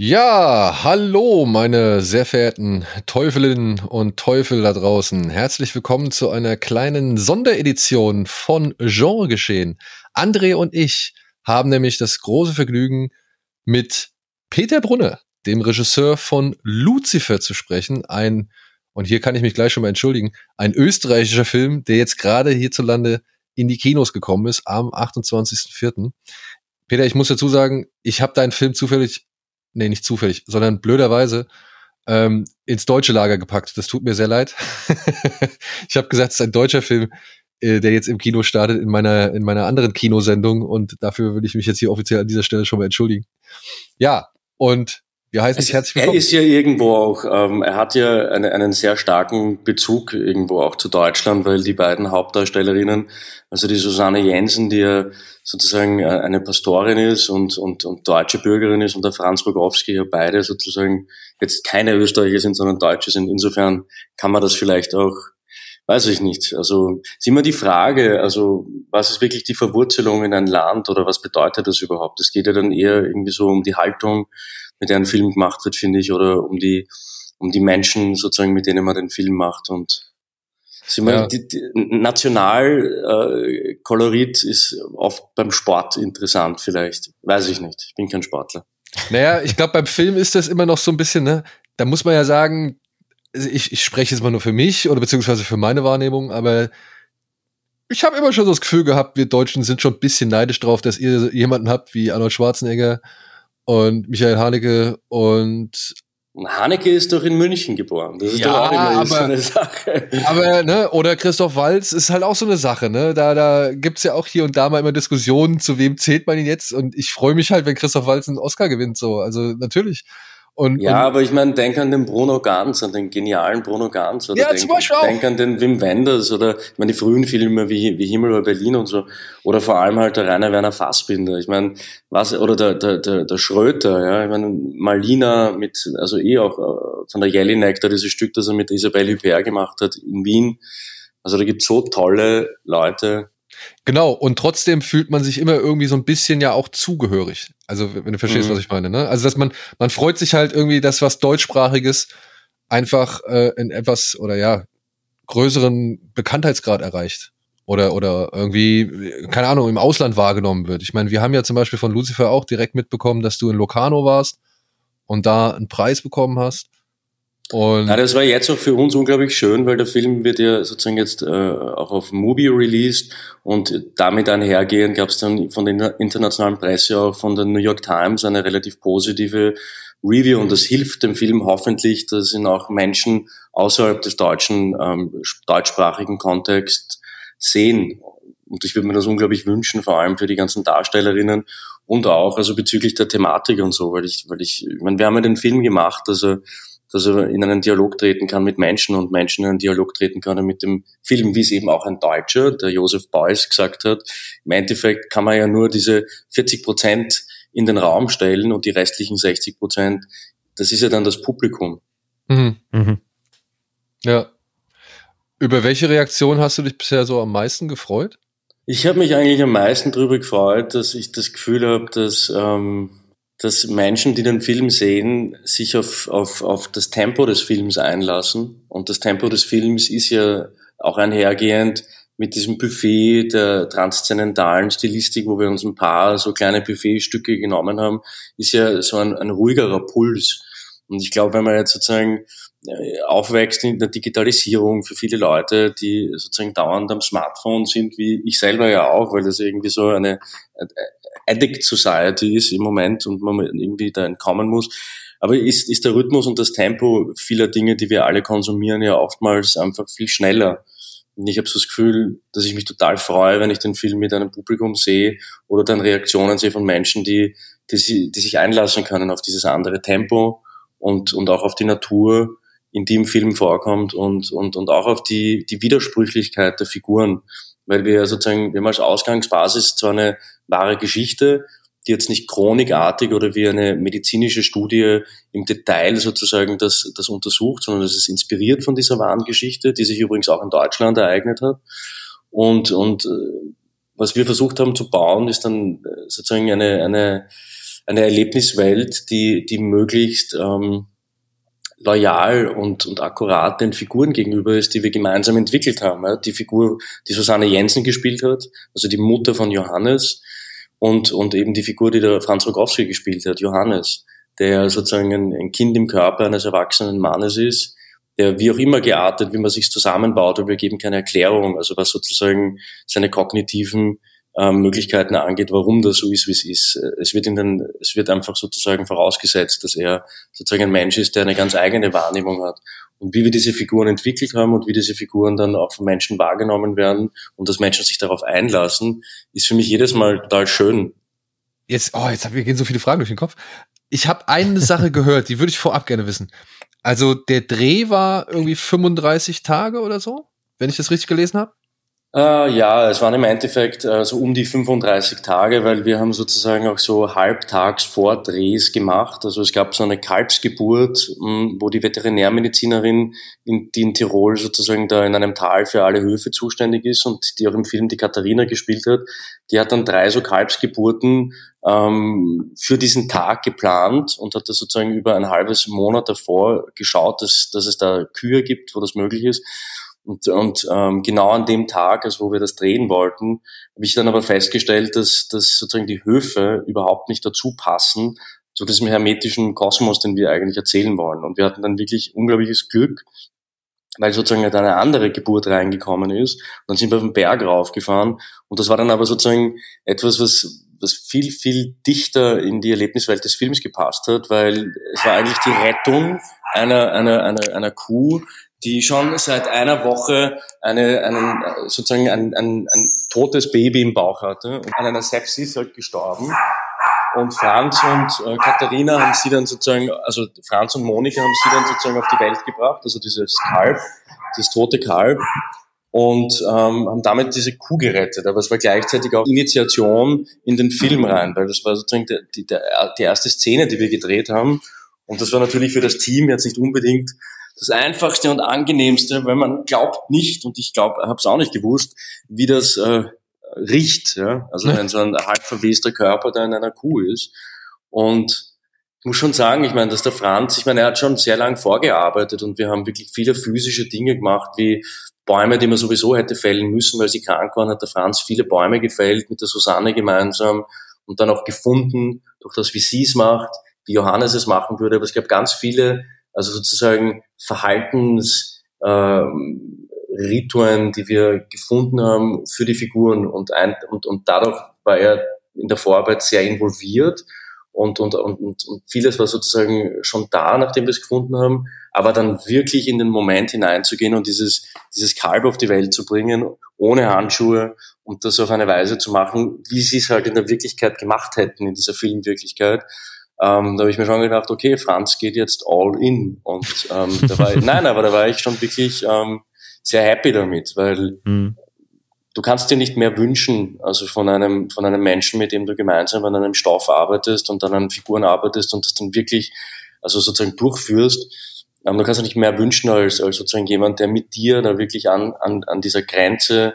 Ja, hallo, meine sehr verehrten Teufelinnen und Teufel da draußen. Herzlich willkommen zu einer kleinen Sonderedition von Genregeschehen. André und ich haben nämlich das große Vergnügen, mit Peter Brunner, dem Regisseur von Lucifer, zu sprechen. Ein, und hier kann ich mich gleich schon mal entschuldigen, ein österreichischer Film, der jetzt gerade hierzulande in die Kinos gekommen ist, am 28.04. Peter, ich muss dazu sagen, ich habe deinen Film zufällig nee, nicht zufällig, sondern blöderweise ähm, ins deutsche Lager gepackt. Das tut mir sehr leid. ich habe gesagt, es ist ein deutscher Film, äh, der jetzt im Kino startet in meiner in meiner anderen Kinosendung und dafür will ich mich jetzt hier offiziell an dieser Stelle schon mal entschuldigen. Ja, und wir heißen dich herzlich willkommen. Er ist ja irgendwo auch, ähm, er hat ja eine, einen sehr starken Bezug irgendwo auch zu Deutschland, weil die beiden Hauptdarstellerinnen, also die Susanne Jensen, die ja sozusagen äh, eine Pastorin ist und, und, und deutsche Bürgerin ist und der Franz Rogowski ja beide sozusagen jetzt keine Österreicher sind, sondern Deutsche sind. Insofern kann man das vielleicht auch weiß ich nicht. Also ist immer die Frage, also was ist wirklich die Verwurzelung in ein Land oder was bedeutet das überhaupt? Es geht ja dann eher irgendwie so um die Haltung mit der ein Film gemacht wird, finde ich, oder um die, um die Menschen sozusagen, mit denen man den Film macht und Sie ja. die, die, Nationalkolorit äh, ist oft beim Sport interessant vielleicht. Weiß ich nicht. Ich bin kein Sportler. Naja, ich glaube, beim Film ist das immer noch so ein bisschen, ne? Da muss man ja sagen, ich, ich spreche jetzt mal nur für mich oder beziehungsweise für meine Wahrnehmung, aber ich habe immer schon so das Gefühl gehabt, wir Deutschen sind schon ein bisschen neidisch drauf, dass ihr jemanden habt wie Arnold Schwarzenegger und Michael Haneke und Haneke ist doch in München geboren. Das ist ja, doch auch immer aber, so eine Sache. Aber, ne, oder Christoph Walz ist halt auch so eine Sache, ne? Da, da gibt's ja auch hier und da mal immer Diskussionen, zu wem zählt man ihn jetzt. Und ich freue mich halt, wenn Christoph Walz einen Oscar gewinnt, so. Also natürlich. Und, ja, und aber ich meine, denk an den Bruno Ganz, an den genialen Bruno Ganz. Oder ja, denk, zum Beispiel auch. denk an den Wim Wenders oder ich meine, die frühen Filme wie, wie Himmel über Berlin und so. Oder vor allem halt der Rainer Werner Fassbinder. Ich meine, was, oder der, der, der, der Schröter, ja. Ich meine, Malina mit, also eh auch äh, von der Jelinek, da dieses Stück, das er mit Isabelle Huppert gemacht hat in Wien. Also da gibt's so tolle Leute. Genau, und trotzdem fühlt man sich immer irgendwie so ein bisschen ja auch zugehörig. Also, wenn du verstehst, mhm. was ich meine, ne? Also, dass man, man freut sich halt irgendwie, dass was deutschsprachiges einfach äh, in etwas oder ja, größeren Bekanntheitsgrad erreicht. Oder, oder irgendwie, keine Ahnung, im Ausland wahrgenommen wird. Ich meine, wir haben ja zum Beispiel von Lucifer auch direkt mitbekommen, dass du in Locarno warst und da einen Preis bekommen hast. Und Na, das war jetzt auch für uns unglaublich schön, weil der Film wird ja sozusagen jetzt äh, auch auf Movie released und damit einhergehend gab es dann von der internationalen Presse auch von der New York Times eine relativ positive Review und das hilft dem Film hoffentlich, dass ihn auch Menschen außerhalb des deutschen, ähm, deutschsprachigen Kontext sehen. Und ich würde mir das unglaublich wünschen, vor allem für die ganzen Darstellerinnen und auch also bezüglich der Thematik und so, weil ich, weil ich, ich meine, wir haben ja den Film gemacht, also dass er in einen Dialog treten kann mit Menschen und Menschen in einen Dialog treten können mit dem Film, wie es eben auch ein Deutscher, der Josef Beuys, gesagt hat. Im Endeffekt kann man ja nur diese 40 Prozent in den Raum stellen und die restlichen 60 Prozent, das ist ja dann das Publikum. Mhm. Mhm. Ja. Über welche Reaktion hast du dich bisher so am meisten gefreut? Ich habe mich eigentlich am meisten darüber gefreut, dass ich das Gefühl habe, dass ähm, dass Menschen, die den Film sehen, sich auf, auf, auf das Tempo des Films einlassen. Und das Tempo des Films ist ja auch einhergehend mit diesem Buffet der transzendentalen Stilistik, wo wir uns ein paar so kleine Buffetstücke genommen haben, ist ja so ein, ein ruhigerer Puls. Und ich glaube, wenn man jetzt sozusagen äh, aufwächst in der Digitalisierung für viele Leute, die sozusagen dauernd am Smartphone sind, wie ich selber ja auch, weil das irgendwie so eine Addict Society ist im Moment und man irgendwie da entkommen muss. Aber ist, ist der Rhythmus und das Tempo vieler Dinge, die wir alle konsumieren, ja oftmals einfach viel schneller. Und ich habe so das Gefühl, dass ich mich total freue, wenn ich den Film mit einem Publikum sehe oder dann Reaktionen sehe von Menschen, die, die, die sich einlassen können auf dieses andere Tempo und, und auch auf die Natur, in die im Film vorkommt und, und, und auch auf die, die Widersprüchlichkeit der Figuren. Weil wir sozusagen, wir haben als Ausgangsbasis zwar eine wahre Geschichte, die jetzt nicht chronikartig oder wie eine medizinische Studie im Detail sozusagen das, das untersucht, sondern das ist inspiriert von dieser wahren Geschichte, die sich übrigens auch in Deutschland ereignet hat. Und, und äh, was wir versucht haben zu bauen, ist dann äh, sozusagen eine, eine, eine Erlebniswelt, die, die möglichst ähm, loyal und, und akkurat den Figuren gegenüber ist, die wir gemeinsam entwickelt haben. Die Figur, die Susanne Jensen gespielt hat, also die Mutter von Johannes und, und eben die Figur, die der Franz Rogowski gespielt hat, Johannes, der sozusagen ein, ein Kind im Körper eines erwachsenen Mannes ist, der wie auch immer geartet, wie man sich zusammenbaut, aber wir geben keine Erklärung, also was sozusagen seine kognitiven ähm, Möglichkeiten angeht, warum das so ist, wie es ist. Es wird in den, es wird einfach sozusagen vorausgesetzt, dass er sozusagen ein Mensch ist, der eine ganz eigene Wahrnehmung hat. Und wie wir diese Figuren entwickelt haben und wie diese Figuren dann auch von Menschen wahrgenommen werden und dass Menschen sich darauf einlassen, ist für mich jedes Mal total schön. Jetzt, oh, jetzt wir gehen so viele Fragen durch den Kopf. Ich habe eine Sache gehört, die würde ich vorab gerne wissen. Also der Dreh war irgendwie 35 Tage oder so, wenn ich das richtig gelesen habe? Äh, ja, es waren im Endeffekt äh, so um die 35 Tage, weil wir haben sozusagen auch so halbtags Vordrehs gemacht. Also es gab so eine Kalbsgeburt, hm, wo die Veterinärmedizinerin, in, die in Tirol sozusagen da in einem Tal für alle Höfe zuständig ist und die auch im Film die Katharina gespielt hat, die hat dann drei so Kalbsgeburten ähm, für diesen Tag geplant und hat das sozusagen über ein halbes Monat davor geschaut, dass, dass es da Kühe gibt, wo das möglich ist. Und, und ähm, genau an dem Tag, also wo wir das drehen wollten, habe ich dann aber festgestellt, dass, dass sozusagen die Höfe überhaupt nicht dazu passen zu diesem hermetischen Kosmos, den wir eigentlich erzählen wollen. Und wir hatten dann wirklich unglaubliches Glück, weil sozusagen halt eine andere Geburt reingekommen ist. Und dann sind wir auf den Berg raufgefahren. Und das war dann aber sozusagen etwas, was, was viel, viel dichter in die Erlebniswelt des Films gepasst hat, weil es war eigentlich die Rettung einer, einer, einer, einer Kuh, die schon seit einer Woche eine, einen, sozusagen ein, ein, ein totes Baby im Bauch hatte und an einer Sepsis halt gestorben. Und Franz und äh, Katharina haben sie dann sozusagen, also Franz und Monika haben sie dann sozusagen auf die Welt gebracht, also dieses Kalb, das tote Kalb und ähm, haben damit diese Kuh gerettet. Aber es war gleichzeitig auch Initiation in den Film rein, weil das war sozusagen die, die, die erste Szene, die wir gedreht haben. Und das war natürlich für das Team jetzt nicht unbedingt das Einfachste und Angenehmste, weil man glaubt nicht, und ich glaube, habe es auch nicht gewusst, wie das äh, riecht. Ja? Also wenn so ein halb verwester Körper da in einer Kuh ist. Und ich muss schon sagen, ich meine, dass der Franz, ich meine, er hat schon sehr lang vorgearbeitet und wir haben wirklich viele physische Dinge gemacht, wie Bäume, die man sowieso hätte fällen müssen, weil sie krank waren, hat der Franz viele Bäume gefällt mit der Susanne gemeinsam und dann auch gefunden, durch das, wie sie es macht, wie Johannes es machen würde. Aber es gab ganz viele also sozusagen Verhaltensrituen, äh, die wir gefunden haben für die Figuren und, ein, und, und dadurch war er in der Vorarbeit sehr involviert und, und, und, und vieles war sozusagen schon da, nachdem wir es gefunden haben, aber dann wirklich in den Moment hineinzugehen und dieses, dieses Kalb auf die Welt zu bringen, ohne Handschuhe und das auf eine Weise zu machen, wie sie es halt in der Wirklichkeit gemacht hätten, in dieser Filmwirklichkeit, ähm, da habe ich mir schon gedacht, okay, Franz geht jetzt all in. Und ähm, da war ich, nein, aber da war ich schon wirklich ähm, sehr happy damit, weil mhm. du kannst dir nicht mehr wünschen, also von einem, von einem Menschen, mit dem du gemeinsam an einem Stoff arbeitest und dann an Figuren arbeitest und das dann wirklich, also sozusagen durchführst. Ähm, du kannst dir nicht mehr wünschen als, als sozusagen jemand, der mit dir da wirklich an, an, an dieser Grenze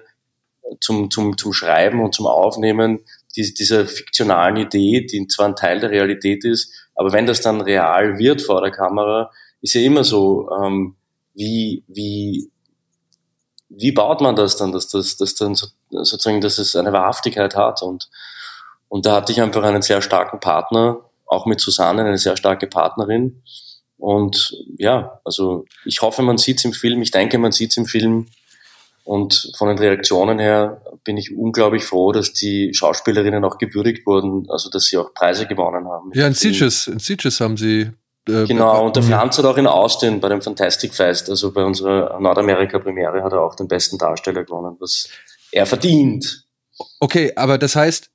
zum, zum, zum Schreiben und zum Aufnehmen die, dieser fiktionalen Idee, die zwar ein Teil der Realität ist, aber wenn das dann real wird vor der Kamera, ist ja immer so, ähm, wie, wie, wie baut man das dann, dass das, dass dann so, sozusagen, dass es eine Wahrhaftigkeit hat? Und, und da hatte ich einfach einen sehr starken Partner, auch mit Susanne, eine sehr starke Partnerin. Und ja, also ich hoffe, man sieht es im Film, ich denke, man sieht es im Film, und von den Reaktionen her bin ich unglaublich froh, dass die Schauspielerinnen auch gewürdigt wurden, also dass sie auch Preise gewonnen haben. Ja, in Sitges, in Sitges haben sie. Äh, genau, und der Franz hat auch in Austin bei dem Fantastic Fest, also bei unserer Nordamerika-Premiere, hat er auch den besten Darsteller gewonnen, was er verdient. Okay, aber das heißt,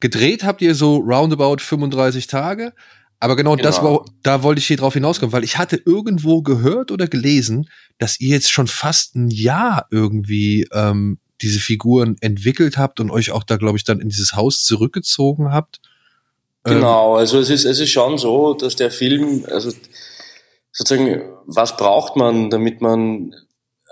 gedreht habt ihr so roundabout 35 Tage, Aber genau, genau, das war, da wollte ich hier drauf hinauskommen, weil ich hatte irgendwo gehört oder gelesen, dass ihr jetzt schon fast ein Jahr irgendwie ähm, diese Figuren entwickelt habt und euch auch da, glaube ich, dann in dieses Haus zurückgezogen habt. Ähm, genau, also es ist, es ist schon so, dass der Film, also sozusagen, was braucht man, damit man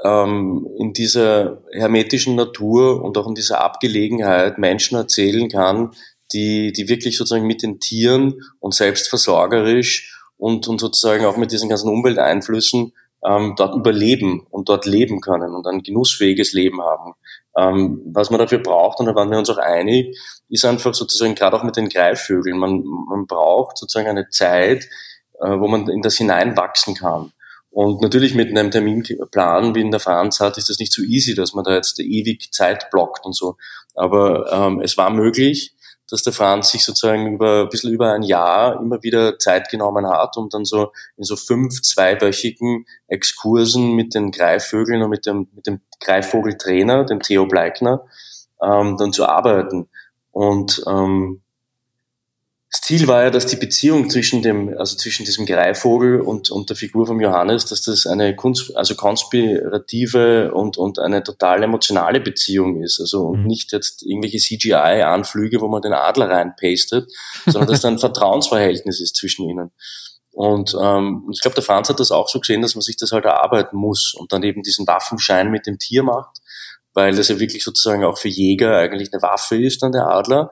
ähm, in dieser hermetischen Natur und auch in dieser Abgelegenheit Menschen erzählen kann, die, die wirklich sozusagen mit den Tieren und selbstversorgerisch und, und sozusagen auch mit diesen ganzen Umwelteinflüssen ähm, dort überleben und dort leben können und ein genussfähiges Leben haben. Ähm, was man dafür braucht, und da waren wir uns auch einig, ist einfach sozusagen gerade auch mit den Greifvögeln. Man, man braucht sozusagen eine Zeit, äh, wo man in das hineinwachsen kann. Und natürlich mit einem Terminplan, wie in der Franz hat, ist das nicht so easy, dass man da jetzt ewig Zeit blockt und so. Aber ähm, es war möglich dass der Franz sich sozusagen über ein bisschen über ein Jahr immer wieder Zeit genommen hat, um dann so in so fünf zweiwöchigen Exkursen mit den Greifvögeln und mit dem, mit dem Greifvogeltrainer, dem Theo Bleikner, ähm, dann zu arbeiten. Und ähm, das Ziel war ja, dass die Beziehung zwischen dem, also zwischen diesem Greifvogel und, und der Figur von Johannes, dass das eine Kunst, also konspirative und, und eine total emotionale Beziehung ist. Also und mhm. nicht jetzt irgendwelche CGI-Anflüge, wo man den Adler reinpastet, sondern dass da ein Vertrauensverhältnis ist zwischen ihnen. Und ähm, ich glaube, der Franz hat das auch so gesehen, dass man sich das halt erarbeiten muss und dann eben diesen Waffenschein mit dem Tier macht, weil das ja wirklich sozusagen auch für Jäger eigentlich eine Waffe ist, dann der Adler.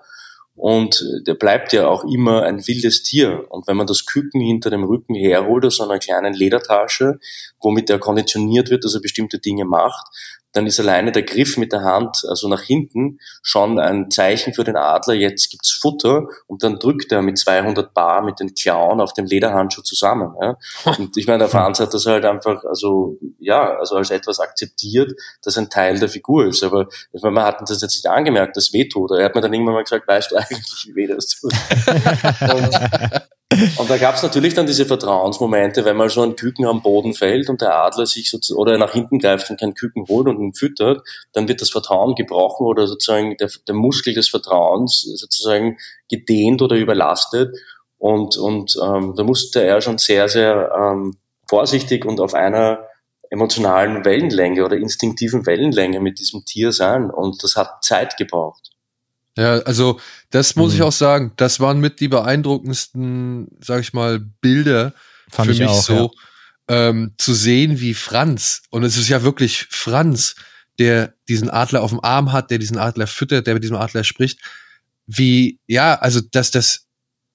Und der bleibt ja auch immer ein wildes Tier. Und wenn man das Küken hinter dem Rücken herholt aus einer kleinen Ledertasche, womit er konditioniert wird, dass er bestimmte Dinge macht, dann ist alleine der Griff mit der Hand, also nach hinten, schon ein Zeichen für den Adler, jetzt gibt's Futter und dann drückt er mit 200 Bar mit den Klauen auf dem Lederhandschuh zusammen. Ja. Und ich meine, der Franz hat das halt einfach, also ja, also als etwas akzeptiert, das ein Teil der Figur ist. Aber ich meine, man hat das jetzt nicht angemerkt, das wehtut. Er hat mir dann irgendwann mal gesagt, weißt du eigentlich, wie weh das tut? und, und da gab es natürlich dann diese Vertrauensmomente, wenn mal so ein Küken am Boden fällt und der Adler sich so, oder nach hinten greift und kein Küken holt und ihn füttert, dann wird das Vertrauen gebrochen oder sozusagen der, der Muskel des Vertrauens sozusagen gedehnt oder überlastet. Und, und ähm, da musste er schon sehr, sehr ähm, vorsichtig und auf einer emotionalen Wellenlänge oder instinktiven Wellenlänge mit diesem Tier sein. Und das hat Zeit gebraucht. Ja, also das muss mhm. ich auch sagen, das waren mit die beeindruckendsten, sag ich mal, Bilder Fand für mich auch, so, ja. ähm, zu sehen, wie Franz, und es ist ja wirklich Franz, der diesen Adler auf dem Arm hat, der diesen Adler füttert, der mit diesem Adler spricht, wie, ja, also dass das,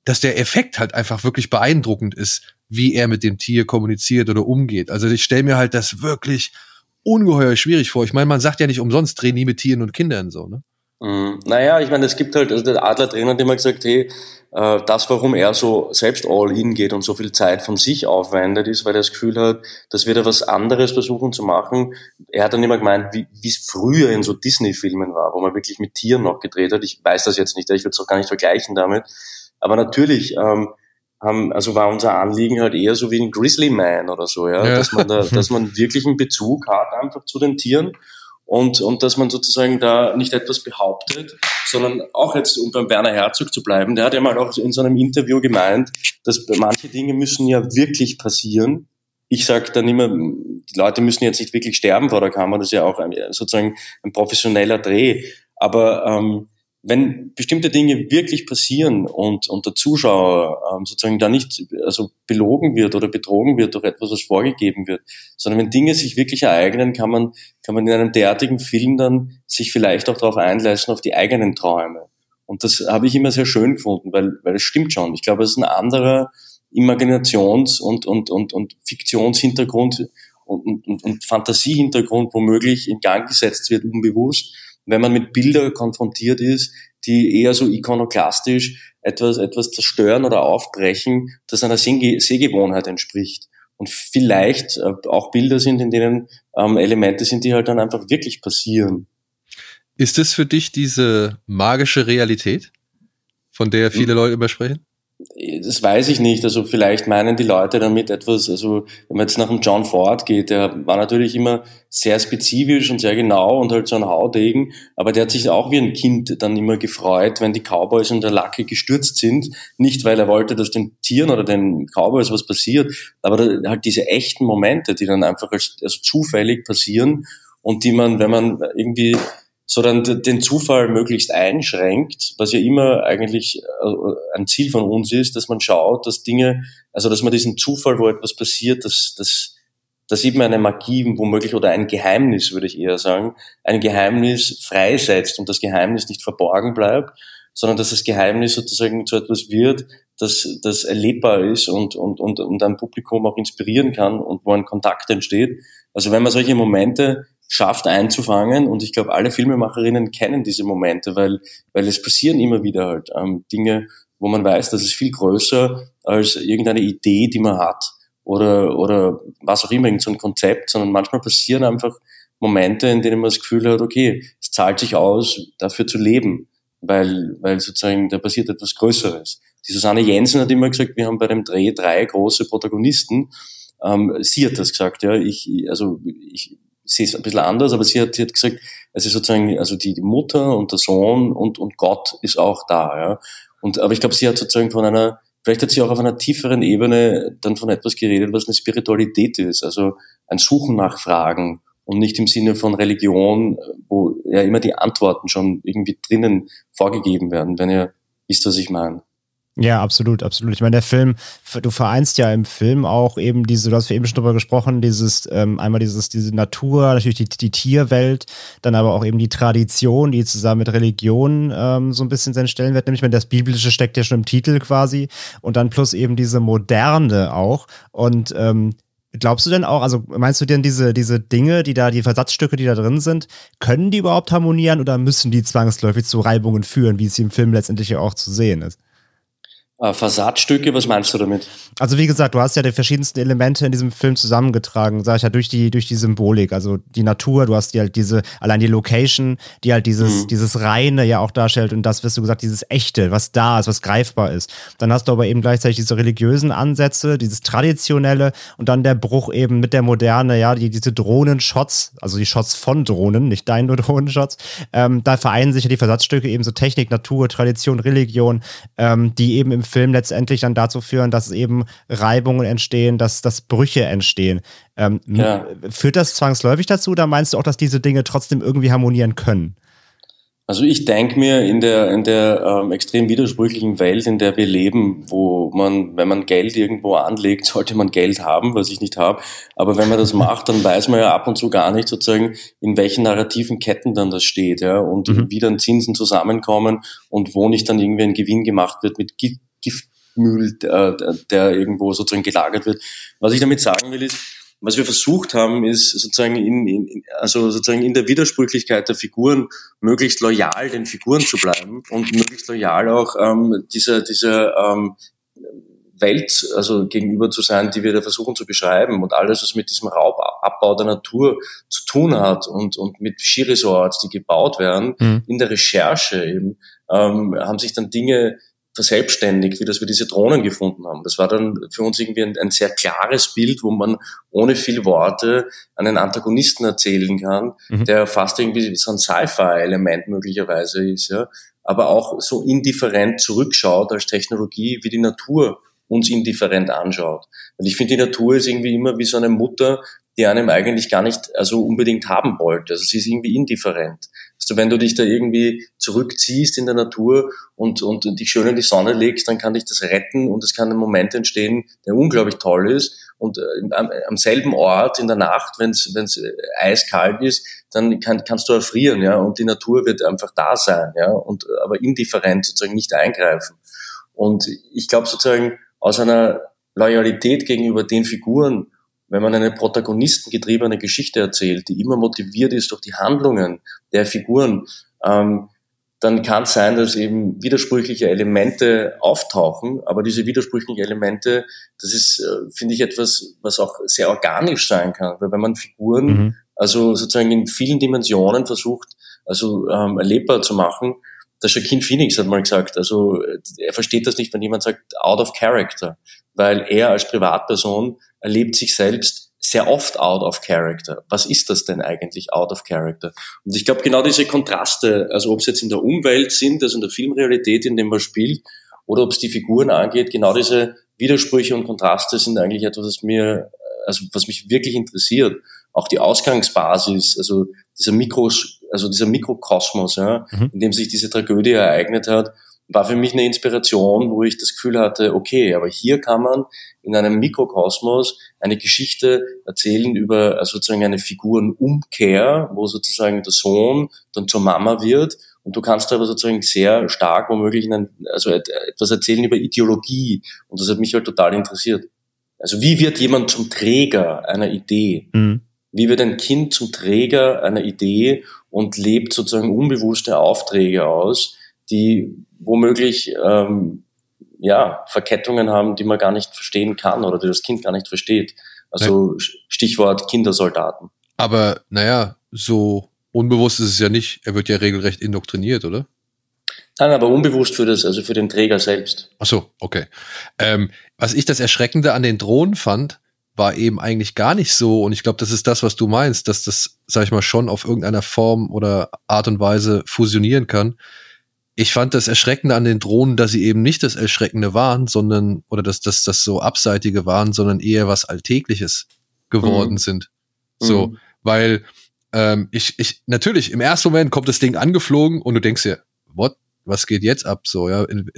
dass der Effekt halt einfach wirklich beeindruckend ist, wie er mit dem Tier kommuniziert oder umgeht. Also ich stelle mir halt das wirklich ungeheuer schwierig vor. Ich meine, man sagt ja nicht umsonst, dreh nie mit Tieren und Kindern so, ne? Mhm. Naja, ich meine, es gibt halt, also der Adler-Trainer hat immer gesagt, hey, äh, das, warum er so selbst all in geht und so viel Zeit von sich aufwendet, ist, weil er das Gefühl hat, dass wir da was anderes versuchen zu machen. Er hat dann immer gemeint, wie es früher in so Disney-Filmen war, wo man wirklich mit Tieren noch gedreht hat. Ich weiß das jetzt nicht, ich würde es auch gar nicht vergleichen damit. Aber natürlich, ähm, haben, also war unser Anliegen halt eher so wie ein Grizzly Man oder so, ja, ja. dass man da, dass man wirklich einen Bezug hat einfach zu den Tieren und, und dass man sozusagen da nicht etwas behauptet, sondern auch jetzt, um beim Werner Herzog zu bleiben, der hat ja mal auch in so einem Interview gemeint, dass manche Dinge müssen ja wirklich passieren. Ich sage dann immer, die Leute müssen jetzt nicht wirklich sterben vor der Kamera, das ist ja auch ein, sozusagen ein professioneller Dreh. Aber ähm, wenn bestimmte Dinge wirklich passieren und, und der Zuschauer ähm, sozusagen da nicht also belogen wird oder betrogen wird durch etwas, was vorgegeben wird, sondern wenn Dinge sich wirklich ereignen, kann man, kann man in einem derartigen Film dann sich vielleicht auch darauf einlassen, auf die eigenen Träume. Und das habe ich immer sehr schön gefunden, weil, weil es stimmt schon. Ich glaube, es ist ein anderer Imaginations- und, und, und, und Fiktionshintergrund und, und, und Fantasiehintergrund womöglich in Gang gesetzt wird, unbewusst wenn man mit Bildern konfrontiert ist, die eher so ikonoklastisch etwas, etwas zerstören oder aufbrechen, das einer Sehgewohnheit entspricht. Und vielleicht äh, auch Bilder sind, in denen ähm, Elemente sind, die halt dann einfach wirklich passieren. Ist es für dich diese magische Realität, von der viele hm. Leute immer sprechen? Das weiß ich nicht. Also vielleicht meinen die Leute damit etwas, also wenn man jetzt nach dem John Ford geht, der war natürlich immer sehr spezifisch und sehr genau und halt so ein Haudegen, aber der hat sich auch wie ein Kind dann immer gefreut, wenn die Cowboys in der Lacke gestürzt sind. Nicht, weil er wollte, dass den Tieren oder den Cowboys was passiert, aber halt diese echten Momente, die dann einfach als, also zufällig passieren und die man, wenn man irgendwie sondern den Zufall möglichst einschränkt, was ja immer eigentlich äh, ein Ziel von uns ist, dass man schaut, dass Dinge, also dass man diesen Zufall, wo etwas passiert, dass, dass, dass eben eine Magie womöglich oder ein Geheimnis, würde ich eher sagen, ein Geheimnis freisetzt und das Geheimnis nicht verborgen bleibt, sondern dass das Geheimnis sozusagen zu etwas wird, das, das erlebbar ist und, und, und, und ein Publikum auch inspirieren kann und wo ein Kontakt entsteht. Also wenn man solche Momente schafft einzufangen. Und ich glaube, alle Filmemacherinnen kennen diese Momente, weil, weil es passieren immer wieder halt ähm, Dinge, wo man weiß, das ist viel größer als irgendeine Idee, die man hat oder, oder was auch immer, irgendein Konzept, sondern manchmal passieren einfach Momente, in denen man das Gefühl hat, okay, es zahlt sich aus, dafür zu leben, weil, weil sozusagen da passiert etwas Größeres. Die Susanne Jensen hat immer gesagt, wir haben bei dem Dreh drei große Protagonisten. Ähm, sie hat das gesagt, ja. Ich, also ich sie ist ein bisschen anders, aber sie hat, sie hat gesagt, also sozusagen, also die, die Mutter und der Sohn und, und Gott ist auch da, ja. Und, aber ich glaube, sie hat sozusagen von einer, vielleicht hat sie auch auf einer tieferen Ebene dann von etwas geredet, was eine Spiritualität ist, also ein Suchen nach Fragen und nicht im Sinne von Religion, wo ja immer die Antworten schon irgendwie drinnen vorgegeben werden, wenn ihr wisst, was ich meine. Ja, absolut, absolut. Ich meine, der Film, du vereinst ja im Film auch eben diese, du hast eben schon drüber gesprochen, dieses, ähm, einmal dieses, diese Natur, natürlich die, die Tierwelt, dann aber auch eben die Tradition, die zusammen mit Religion ähm, so ein bisschen seinen Stellenwert, nämlich wenn das Biblische steckt ja schon im Titel quasi und dann plus eben diese Moderne auch und ähm, Glaubst du denn auch, also meinst du denn diese, diese Dinge, die da, die Versatzstücke, die da drin sind, können die überhaupt harmonieren oder müssen die zwangsläufig zu Reibungen führen, wie es im Film letztendlich ja auch zu sehen ist? Äh, Fassadstücke, was meinst du damit? Also wie gesagt, du hast ja die verschiedensten Elemente in diesem Film zusammengetragen, sag ich ja, durch die, durch die Symbolik, also die Natur, du hast die halt diese, allein die Location, die halt dieses, mhm. dieses Reine ja auch darstellt und das, wirst du gesagt, dieses Echte, was da ist, was greifbar ist. Dann hast du aber eben gleichzeitig diese religiösen Ansätze, dieses Traditionelle und dann der Bruch eben mit der Moderne, ja, die, diese Drohnenshots, also die Shots von Drohnen, nicht deine Drohnenshots, ähm, da vereinen sich ja die Versatzstücke eben so Technik, Natur, Tradition, Religion, ähm, die eben im Film letztendlich dann dazu führen, dass eben Reibungen entstehen, dass, dass Brüche entstehen. Ähm, ja. Führt das zwangsläufig dazu oder meinst du auch, dass diese Dinge trotzdem irgendwie harmonieren können? Also ich denke mir in der, in der ähm, extrem widersprüchlichen Welt, in der wir leben, wo man, wenn man Geld irgendwo anlegt, sollte man Geld haben, was ich nicht habe. Aber wenn man das macht, dann weiß man ja ab und zu gar nicht sozusagen, in welchen narrativen Ketten dann das steht, ja, und mhm. wie dann Zinsen zusammenkommen und wo nicht dann irgendwie ein Gewinn gemacht wird mit Giftmüll, äh, der irgendwo sozusagen gelagert wird. Was ich damit sagen will, ist, was wir versucht haben, ist sozusagen in, in, also sozusagen in der Widersprüchlichkeit der Figuren möglichst loyal den Figuren zu bleiben und möglichst loyal auch ähm, dieser, dieser ähm, Welt also gegenüber zu sein, die wir da versuchen zu beschreiben und alles, was mit diesem Raubabbau der Natur zu tun hat und, und mit Skiresorts, die gebaut werden, mhm. in der Recherche eben, ähm, haben sich dann Dinge verselbstständigt, wie dass wir diese Drohnen gefunden haben. Das war dann für uns irgendwie ein, ein, sehr klares Bild, wo man ohne viel Worte einen Antagonisten erzählen kann, mhm. der fast irgendwie so ein Sci-Fi-Element möglicherweise ist, ja, aber auch so indifferent zurückschaut als Technologie, wie die Natur uns indifferent anschaut. Und ich finde, die Natur ist irgendwie immer wie so eine Mutter, die einem eigentlich gar nicht also unbedingt haben wollte. Also sie ist irgendwie indifferent. Also wenn du dich da irgendwie zurückziehst in der Natur und, und dich schön in die Sonne legst, dann kann dich das retten und es kann ein Moment entstehen, der unglaublich toll ist. Und äh, am, am selben Ort in der Nacht, wenn es äh, eiskalt ist, dann kann, kannst du erfrieren, ja, und die Natur wird einfach da sein, ja, und aber indifferent sozusagen nicht eingreifen. Und ich glaube sozusagen aus einer Loyalität gegenüber den Figuren wenn man eine protagonistengetriebene Geschichte erzählt, die immer motiviert ist durch die Handlungen der Figuren, ähm, dann kann es sein, dass eben widersprüchliche Elemente auftauchen, aber diese widersprüchlichen Elemente, das ist, äh, finde ich, etwas, was auch sehr organisch sein kann, weil wenn man Figuren, mhm. also sozusagen in vielen Dimensionen versucht, also ähm, erlebbar zu machen, der Shaquin Phoenix hat mal gesagt, also er versteht das nicht, wenn jemand sagt out of character, weil er als Privatperson erlebt sich selbst sehr oft out of character. Was ist das denn eigentlich out of character? Und ich glaube, genau diese Kontraste, also ob es jetzt in der Umwelt sind, also in der Filmrealität, in dem man spielt, oder ob es die Figuren angeht, genau diese Widersprüche und Kontraste sind eigentlich etwas, was mir, also was mich wirklich interessiert. Auch die Ausgangsbasis, also dieser Mikros, also dieser Mikrokosmos, ja, mhm. in dem sich diese Tragödie ereignet hat, war für mich eine Inspiration, wo ich das Gefühl hatte, okay, aber hier kann man in einem Mikrokosmos eine Geschichte erzählen über also sozusagen eine Figurenumkehr, wo sozusagen der Sohn dann zur Mama wird und du kannst aber sozusagen sehr stark womöglich in ein, also etwas erzählen über Ideologie und das hat mich halt total interessiert. Also wie wird jemand zum Träger einer Idee? Mhm. Wie wird ein Kind zum Träger einer Idee und lebt sozusagen unbewusste Aufträge aus, die womöglich ähm, ja, Verkettungen haben, die man gar nicht verstehen kann oder die das Kind gar nicht versteht. Also Stichwort Kindersoldaten. Aber naja, so unbewusst ist es ja nicht. Er wird ja regelrecht indoktriniert, oder? Nein, aber unbewusst für das, also für den Träger selbst. Ach so, okay. Ähm, was ich das Erschreckende an den Drohnen fand, war eben eigentlich gar nicht so, und ich glaube, das ist das, was du meinst, dass das, sag ich mal, schon auf irgendeiner Form oder Art und Weise fusionieren kann ich fand das Erschreckende an den Drohnen, dass sie eben nicht das Erschreckende waren, sondern, oder dass das, das so Abseitige waren, sondern eher was Alltägliches geworden mhm. sind. So, mhm. weil ähm, ich, ich, natürlich, im ersten Moment kommt das Ding angeflogen und du denkst dir, what? Was geht jetzt ab? So, ja, in,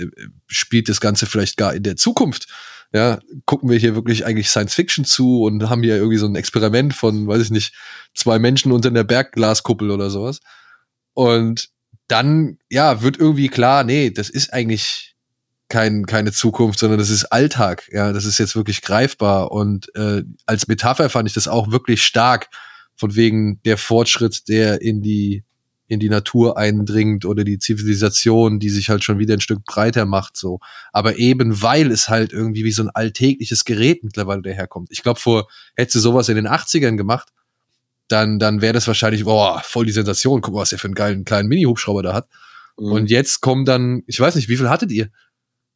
spielt das Ganze vielleicht gar in der Zukunft? Ja, gucken wir hier wirklich eigentlich Science Fiction zu und haben hier irgendwie so ein Experiment von, weiß ich nicht, zwei Menschen unter einer Bergglaskuppel oder sowas. Und dann, ja, wird irgendwie klar, nee, das ist eigentlich kein, keine Zukunft, sondern das ist Alltag. Ja, das ist jetzt wirklich greifbar. Und äh, als Metapher fand ich das auch wirklich stark, von wegen der Fortschritt, der in die in die Natur eindringt oder die Zivilisation, die sich halt schon wieder ein Stück breiter macht, so. Aber eben weil es halt irgendwie wie so ein alltägliches Gerät mittlerweile daherkommt. Ich glaube, vor hättest du sowas in den 80ern gemacht, dann, dann wäre das wahrscheinlich, boah, voll die Sensation. Guck mal, was der für einen geilen kleinen Mini-Hubschrauber da hat. Mhm. Und jetzt kommen dann, ich weiß nicht, wie viel hattet ihr?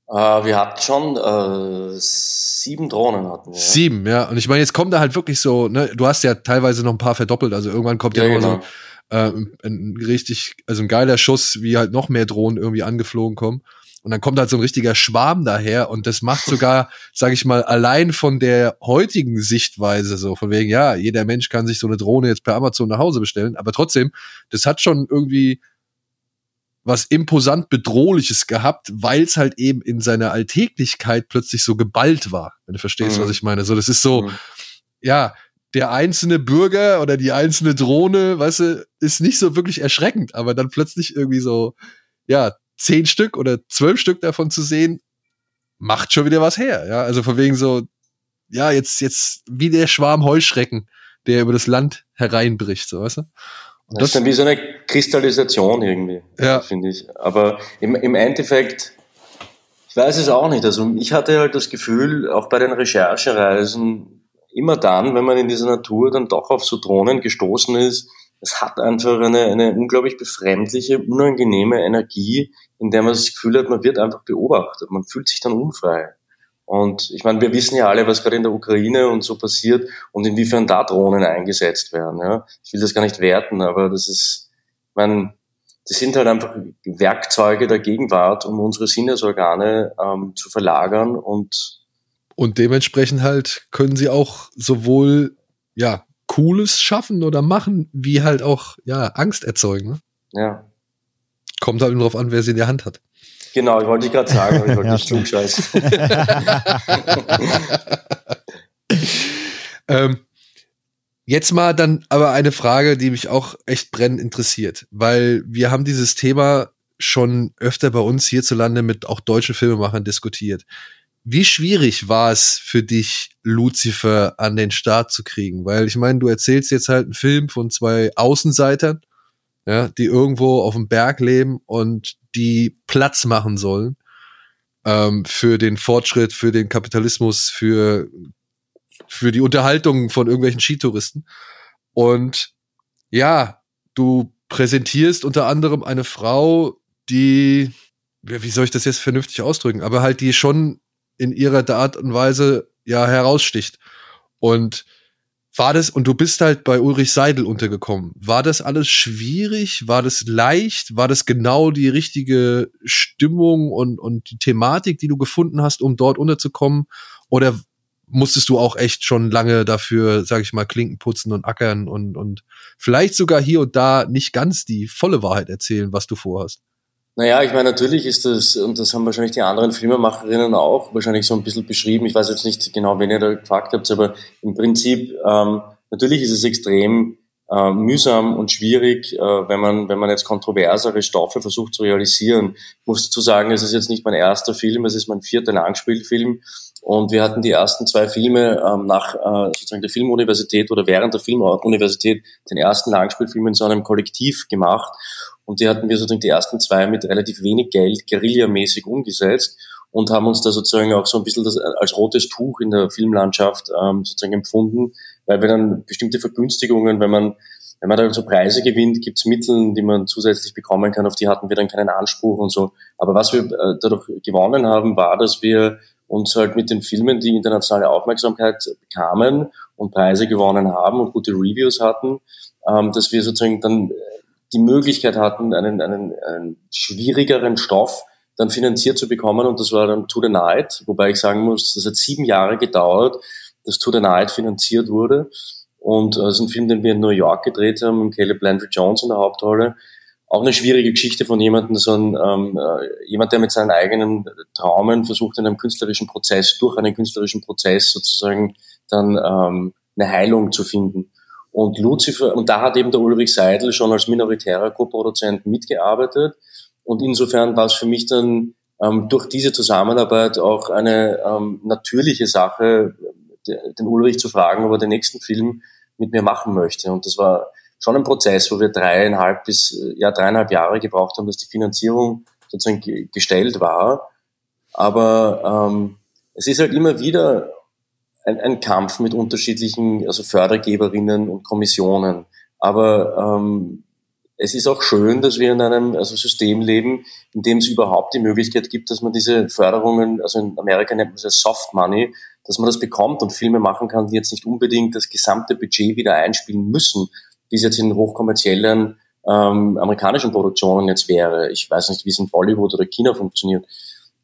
Uh, wir hatten schon äh, sieben Drohnen hatten wir. Sieben, ja. Und ich meine, jetzt kommen da halt wirklich so, ne, du hast ja teilweise noch ein paar verdoppelt, also irgendwann kommt ja, ja genau. so äh, ein richtig, also ein geiler Schuss, wie halt noch mehr Drohnen irgendwie angeflogen kommen. Und dann kommt halt so ein richtiger Schwarm daher und das macht sogar, sage ich mal, allein von der heutigen Sichtweise so, von wegen, ja, jeder Mensch kann sich so eine Drohne jetzt per Amazon nach Hause bestellen, aber trotzdem, das hat schon irgendwie was imposant bedrohliches gehabt, weil es halt eben in seiner Alltäglichkeit plötzlich so geballt war, wenn du verstehst, mhm. was ich meine. So, das ist so, mhm. ja, der einzelne Bürger oder die einzelne Drohne, weißt du, ist nicht so wirklich erschreckend, aber dann plötzlich irgendwie so, ja, zehn Stück oder zwölf Stück davon zu sehen, macht schon wieder was her. Ja, also von wegen so, ja, jetzt, jetzt wie der Schwarm Heuschrecken, der über das Land hereinbricht, so weißt du? Und das, das ist dann wie so eine Kristallisation irgendwie, ja. finde ich. Aber im, im Endeffekt, ich weiß es auch nicht. Also ich hatte halt das Gefühl, auch bei den Recherchereisen, immer dann, wenn man in dieser Natur dann doch auf so Drohnen gestoßen ist, es hat einfach eine, eine unglaublich befremdliche, unangenehme Energie, in der man das Gefühl hat, man wird einfach beobachtet, man fühlt sich dann unfrei. Und ich meine, wir wissen ja alle, was gerade in der Ukraine und so passiert und inwiefern da Drohnen eingesetzt werden. Ja. Ich will das gar nicht werten, aber das ist, ich meine, das sind halt einfach Werkzeuge der Gegenwart, um unsere Sinnesorgane ähm, zu verlagern und und dementsprechend halt können sie auch sowohl ja Cooles schaffen oder machen, wie halt auch, ja, Angst erzeugen. Ne? Ja. Kommt halt nur drauf an, wer sie in der Hand hat. Genau, ich wollte ich gerade sagen, aber ich wollte ja, nicht klugscheißen. ähm, jetzt mal dann aber eine Frage, die mich auch echt brennend interessiert, weil wir haben dieses Thema schon öfter bei uns hierzulande mit auch deutschen Filmemachern diskutiert. Wie schwierig war es für dich, Lucifer an den Start zu kriegen? Weil ich meine, du erzählst jetzt halt einen Film von zwei Außenseitern, ja, die irgendwo auf dem Berg leben und die Platz machen sollen ähm, für den Fortschritt, für den Kapitalismus, für für die Unterhaltung von irgendwelchen Skitouristen. Und ja, du präsentierst unter anderem eine Frau, die, wie soll ich das jetzt vernünftig ausdrücken, aber halt die schon in ihrer Art und Weise ja heraussticht. Und war das, und du bist halt bei Ulrich Seidel untergekommen. War das alles schwierig? War das leicht? War das genau die richtige Stimmung und, und die Thematik, die du gefunden hast, um dort unterzukommen? Oder musstest du auch echt schon lange dafür, sag ich mal, Klinken putzen und ackern und, und vielleicht sogar hier und da nicht ganz die volle Wahrheit erzählen, was du vorhast? Naja, ich meine, natürlich ist das, und das haben wahrscheinlich die anderen Filmemacherinnen auch wahrscheinlich so ein bisschen beschrieben. Ich weiß jetzt nicht genau, wen ihr da gefragt habt, aber im Prinzip, ähm, natürlich ist es extrem äh, mühsam und schwierig, äh, wenn man, wenn man jetzt kontroversere Stoffe versucht zu realisieren. Ich muss dazu sagen, es ist jetzt nicht mein erster Film, es ist mein vierter Langspielfilm. Und wir hatten die ersten zwei Filme ähm, nach äh, sozusagen der Filmuniversität oder während der Filmuniversität den ersten Langspielfilm in so einem Kollektiv gemacht. Und die hatten wir sozusagen die ersten zwei mit relativ wenig Geld guerillamäßig umgesetzt und haben uns da sozusagen auch so ein bisschen das als rotes Tuch in der Filmlandschaft ähm, sozusagen empfunden, weil wir dann bestimmte Vergünstigungen, wenn man wenn man dann so Preise gewinnt, gibt's Mittel, die man zusätzlich bekommen kann, auf die hatten wir dann keinen Anspruch und so. Aber was wir äh, dadurch gewonnen haben, war, dass wir uns halt mit den Filmen, die internationale Aufmerksamkeit bekamen und Preise gewonnen haben und gute Reviews hatten, ähm, dass wir sozusagen dann die Möglichkeit hatten, einen, einen, einen schwierigeren Stoff dann finanziert zu bekommen und das war dann To the Night, wobei ich sagen muss, das hat sieben Jahre gedauert, dass To the Night finanziert wurde und äh, das ist ein Film, den wir in New York gedreht haben, mit Caleb Landry Jones in der Hauptrolle. Auch eine schwierige Geschichte von jemandem, so ein, ähm, äh, jemand, der mit seinen eigenen Traumen versucht, in einem künstlerischen Prozess, durch einen künstlerischen Prozess sozusagen dann ähm, eine Heilung zu finden. Und Lucifer, und da hat eben der Ulrich Seidel schon als minoritärer Co-Produzent mitgearbeitet. Und insofern war es für mich dann ähm, durch diese Zusammenarbeit auch eine ähm, natürliche Sache, den Ulrich zu fragen, ob er den nächsten Film mit mir machen möchte. Und das war schon ein Prozess, wo wir dreieinhalb bis ja dreieinhalb Jahre gebraucht haben, dass die Finanzierung sozusagen gestellt war. Aber ähm, es ist halt immer wieder ein, ein Kampf mit unterschiedlichen, also Fördergeberinnen und Kommissionen. Aber ähm, es ist auch schön, dass wir in einem also System leben, in dem es überhaupt die Möglichkeit gibt, dass man diese Förderungen, also in Amerika nennt man es Soft Money, dass man das bekommt und Filme machen kann, die jetzt nicht unbedingt das gesamte Budget wieder einspielen müssen, wie es jetzt in hochkommerziellen ähm, amerikanischen Produktionen jetzt wäre. Ich weiß nicht, wie es in Bollywood oder China funktioniert.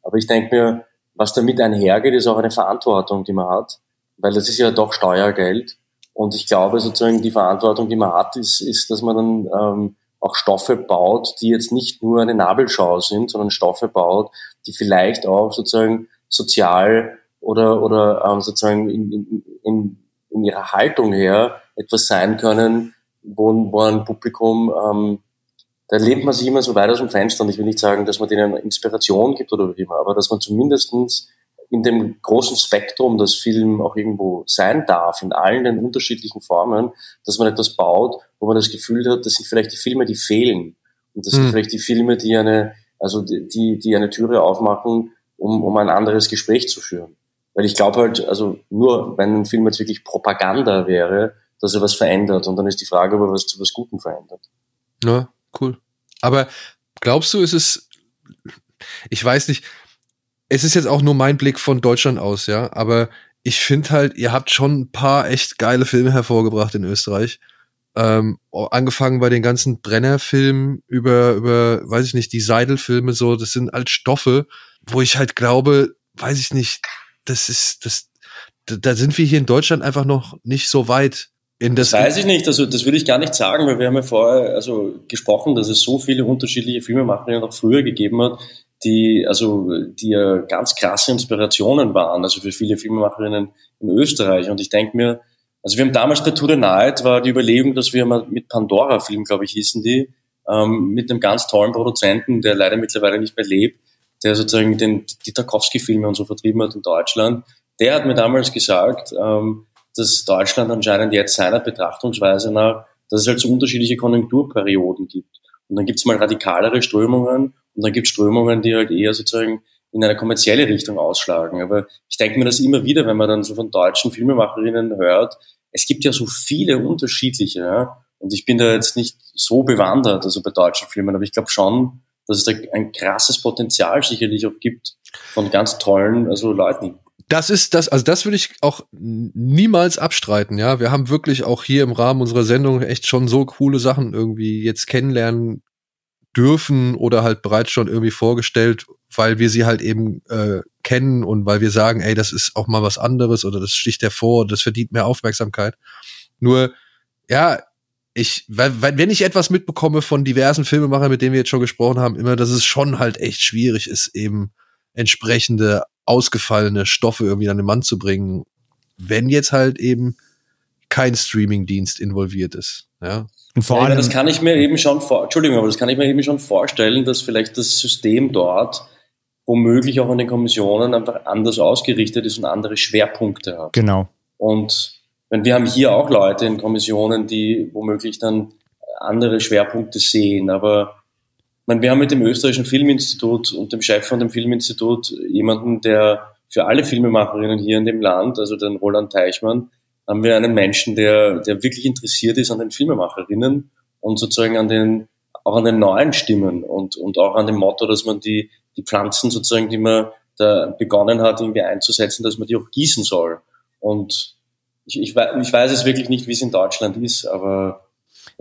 Aber ich denke mir, was damit einhergeht, ist auch eine Verantwortung, die man hat weil das ist ja doch Steuergeld. Und ich glaube sozusagen, die Verantwortung, die man hat, ist, ist dass man dann ähm, auch Stoffe baut, die jetzt nicht nur eine Nabelschau sind, sondern Stoffe baut, die vielleicht auch sozusagen sozial oder, oder ähm, sozusagen in, in, in, in ihrer Haltung her etwas sein können, wo, wo ein Publikum, ähm, da lebt man sich immer so weit aus dem Fenster und ich will nicht sagen, dass man denen Inspiration gibt oder wie immer, aber dass man zumindestens in dem großen Spektrum, das Film auch irgendwo sein darf, in allen den unterschiedlichen Formen, dass man etwas baut, wo man das Gefühl hat, das sind vielleicht die Filme, die fehlen. Und das mhm. sind hm. vielleicht die Filme, die eine, also die, die eine Türe aufmachen, um, um ein anderes Gespräch zu führen. Weil ich glaube halt, also nur wenn ein Film jetzt wirklich Propaganda wäre, dass er was verändert. Und dann ist die Frage, ob er was zu was Gutem verändert. Ja, cool. Aber glaubst du, ist es, ich weiß nicht, es ist jetzt auch nur mein Blick von Deutschland aus, ja, aber ich finde halt, ihr habt schon ein paar echt geile Filme hervorgebracht in Österreich. Ähm, angefangen bei den ganzen Brenner-Filmen über, über, weiß ich nicht, die Seidel-Filme so, das sind halt Stoffe, wo ich halt glaube, weiß ich nicht, das ist, das, da sind wir hier in Deutschland einfach noch nicht so weit. In das, das weiß ich nicht, also das würde ich gar nicht sagen, weil wir haben ja vorher also gesprochen, dass es so viele unterschiedliche Filmemacherinnen auch früher gegeben hat, die, also, die ja ganz krasse Inspirationen waren, also für viele Filmemacherinnen in Österreich. Und ich denke mir, also wir haben damals bei To the Night war die Überlegung, dass wir mal mit Pandora-Film, glaube ich, hießen die, ähm, mit einem ganz tollen Produzenten, der leider mittlerweile nicht mehr lebt, der sozusagen den die Tarkovsky-Filme und so vertrieben hat in Deutschland, der hat mir damals gesagt, ähm, dass Deutschland anscheinend jetzt seiner Betrachtungsweise nach, dass es halt so unterschiedliche Konjunkturperioden gibt. Und dann gibt es mal radikalere Strömungen und dann gibt es Strömungen, die halt eher sozusagen in eine kommerzielle Richtung ausschlagen. Aber ich denke mir das immer wieder, wenn man dann so von deutschen Filmemacherinnen hört, es gibt ja so viele unterschiedliche. Ja? Und ich bin da jetzt nicht so bewandert, also bei deutschen Filmen, aber ich glaube schon, dass es da ein krasses Potenzial sicherlich auch gibt von ganz tollen also Leuten. Das ist das, also das würde ich auch niemals abstreiten, ja. Wir haben wirklich auch hier im Rahmen unserer Sendung echt schon so coole Sachen irgendwie jetzt kennenlernen dürfen oder halt bereits schon irgendwie vorgestellt, weil wir sie halt eben äh, kennen und weil wir sagen, ey, das ist auch mal was anderes oder das sticht hervor, das verdient mehr Aufmerksamkeit. Nur, ja, ich, weil, wenn ich etwas mitbekomme von diversen Filmemachern, mit denen wir jetzt schon gesprochen haben, immer, dass es schon halt echt schwierig ist, eben entsprechende ausgefallene Stoffe irgendwie an den Mann zu bringen, wenn jetzt halt eben kein Streamingdienst involviert ist. Ja. Und vor allem, das kann ich mir eben schon vor, Entschuldigung, aber das kann ich mir eben schon vorstellen, dass vielleicht das System dort womöglich auch an den Kommissionen einfach anders ausgerichtet ist und andere Schwerpunkte hat. Genau. Und wenn wir haben hier auch Leute in Kommissionen, die womöglich dann andere Schwerpunkte sehen, aber meine, wir haben mit dem österreichischen Filminstitut und dem Chef von dem Filminstitut jemanden, der für alle Filmemacherinnen hier in dem Land, also den Roland Teichmann, haben wir einen Menschen, der, der wirklich interessiert ist an den Filmemacherinnen und sozusagen an den, auch an den neuen Stimmen und, und auch an dem Motto, dass man die, die Pflanzen sozusagen, die man da begonnen hat, irgendwie einzusetzen, dass man die auch gießen soll. Und ich, ich, ich weiß es wirklich nicht, wie es in Deutschland ist, aber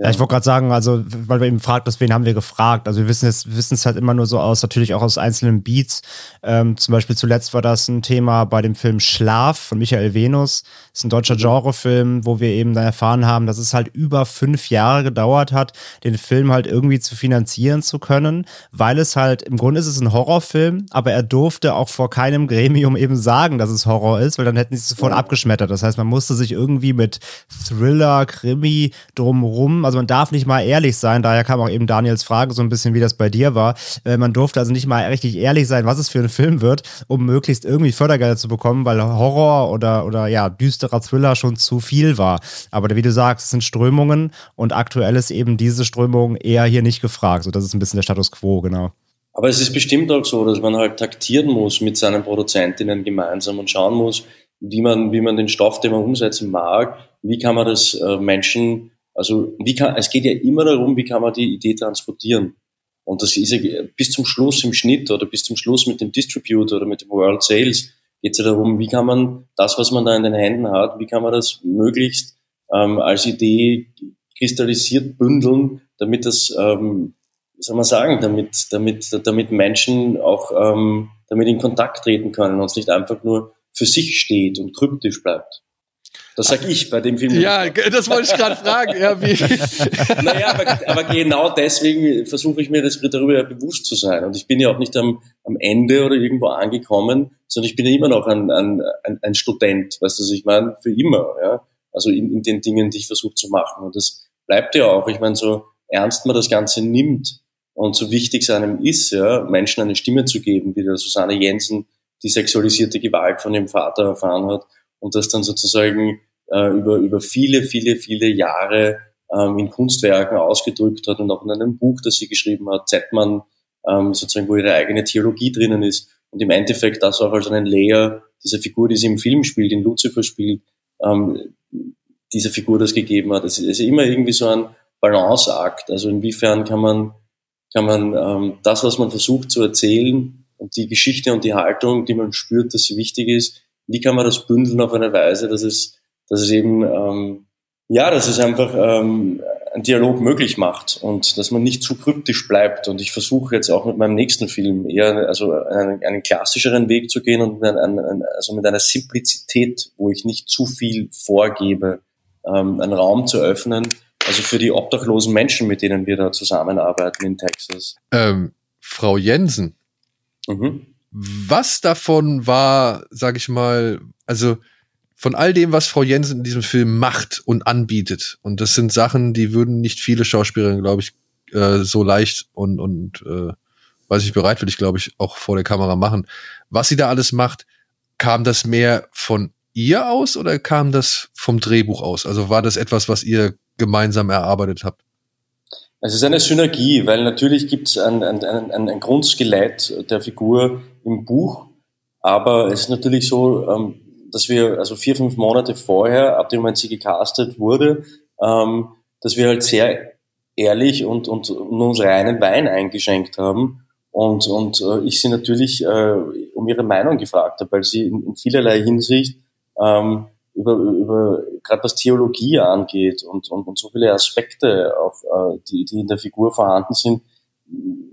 ja, ich wollte gerade sagen, also, weil wir eben fragt, wen haben wir gefragt? Also, wir wissen es, wissen es halt immer nur so aus, natürlich auch aus einzelnen Beats. Ähm, zum Beispiel zuletzt war das ein Thema bei dem Film Schlaf von Michael Venus. Das ist ein deutscher. Genrefilm, wo wir eben dann erfahren haben, dass es halt über fünf Jahre gedauert hat, den Film halt irgendwie zu finanzieren zu können, weil es halt, im Grunde ist es ein Horrorfilm, aber er durfte auch vor keinem Gremium eben sagen, dass es Horror ist, weil dann hätten sie es sofort ja. abgeschmettert. Das heißt, man musste sich irgendwie mit Thriller, Krimi drumrum also man darf nicht mal ehrlich sein, daher kam auch eben Daniels Frage so ein bisschen, wie das bei dir war. Äh, man durfte also nicht mal richtig ehrlich sein, was es für ein Film wird, um möglichst irgendwie Fördergelder zu bekommen, weil Horror oder, oder ja, düsterer Thriller schon zu viel war. Aber wie du sagst, es sind Strömungen und aktuell ist eben diese Strömung eher hier nicht gefragt. So, das ist ein bisschen der Status quo, genau. Aber es ist bestimmt auch so, dass man halt taktieren muss mit seinen Produzentinnen gemeinsam und schauen muss, wie man, wie man den Stoff, den man umsetzen mag, wie kann man das äh, Menschen also wie kann, es geht ja immer darum, wie kann man die Idee transportieren. Und das ist ja bis zum Schluss im Schnitt oder bis zum Schluss mit dem Distributor oder mit dem World Sales geht es ja darum, wie kann man das, was man da in den Händen hat, wie kann man das möglichst ähm, als Idee kristallisiert bündeln, damit das, ähm, wie soll man sagen, damit, damit, damit Menschen auch ähm, damit in Kontakt treten können und es nicht einfach nur für sich steht und kryptisch bleibt. Das sag ich bei dem Film. Ja, das wollte ich gerade fragen. Ja, wie? naja, aber, aber genau deswegen versuche ich mir das darüber bewusst zu sein. Und ich bin ja auch nicht am, am Ende oder irgendwo angekommen, sondern ich bin ja immer noch ein, ein, ein Student, weißt du, was ich meine? Für immer, ja. Also in, in den Dingen, die ich versuche zu machen. Und das bleibt ja auch. Ich meine, so ernst man das Ganze nimmt und so wichtig es einem ist, ja, Menschen eine Stimme zu geben, wie der Susanne Jensen die sexualisierte Gewalt von ihrem Vater erfahren hat und das dann sozusagen äh, über, über viele, viele, viele Jahre ähm, in Kunstwerken ausgedrückt hat und auch in einem Buch, das sie geschrieben hat, Zettmann, ähm, sozusagen, wo ihre eigene Theologie drinnen ist und im Endeffekt das auch als einen Layer dieser Figur, die sie im Film spielt, in Lucifer spielt, ähm, dieser Figur das gegeben hat. Es ist immer irgendwie so ein Balanceakt. Also inwiefern kann man, kann man ähm, das, was man versucht zu erzählen und die Geschichte und die Haltung, die man spürt, dass sie wichtig ist, wie kann man das bündeln auf eine Weise, dass es dass es eben, ähm, ja, dass es einfach ähm, einen Dialog möglich macht und dass man nicht zu kryptisch bleibt. Und ich versuche jetzt auch mit meinem nächsten Film eher also einen, einen klassischeren Weg zu gehen und mit, ein, also mit einer Simplizität, wo ich nicht zu viel vorgebe, ähm, einen Raum zu öffnen. Also für die obdachlosen Menschen, mit denen wir da zusammenarbeiten in Texas. Ähm, Frau Jensen, mhm. was davon war, sag ich mal, also von all dem, was Frau Jensen in diesem Film macht und anbietet, und das sind Sachen, die würden nicht viele Schauspielerinnen, glaube ich, äh, so leicht und, und äh, weiß ich bereit würde ich, glaube ich, auch vor der Kamera machen. Was sie da alles macht, kam das mehr von ihr aus oder kam das vom Drehbuch aus? Also war das etwas, was ihr gemeinsam erarbeitet habt? Es ist eine Synergie, weil natürlich gibt es ein, ein, ein, ein Grundskelett der Figur im Buch, aber es ist natürlich so, ähm, dass wir, also vier, fünf Monate vorher, ab dem Moment sie gecastet wurde, ähm, dass wir halt sehr ehrlich und, und, und uns reinen Wein eingeschenkt haben und, und äh, ich sie natürlich äh, um ihre Meinung gefragt habe, weil sie in, in vielerlei Hinsicht ähm, über, über gerade was Theologie angeht und, und, und so viele Aspekte, auf, äh, die, die in der Figur vorhanden sind,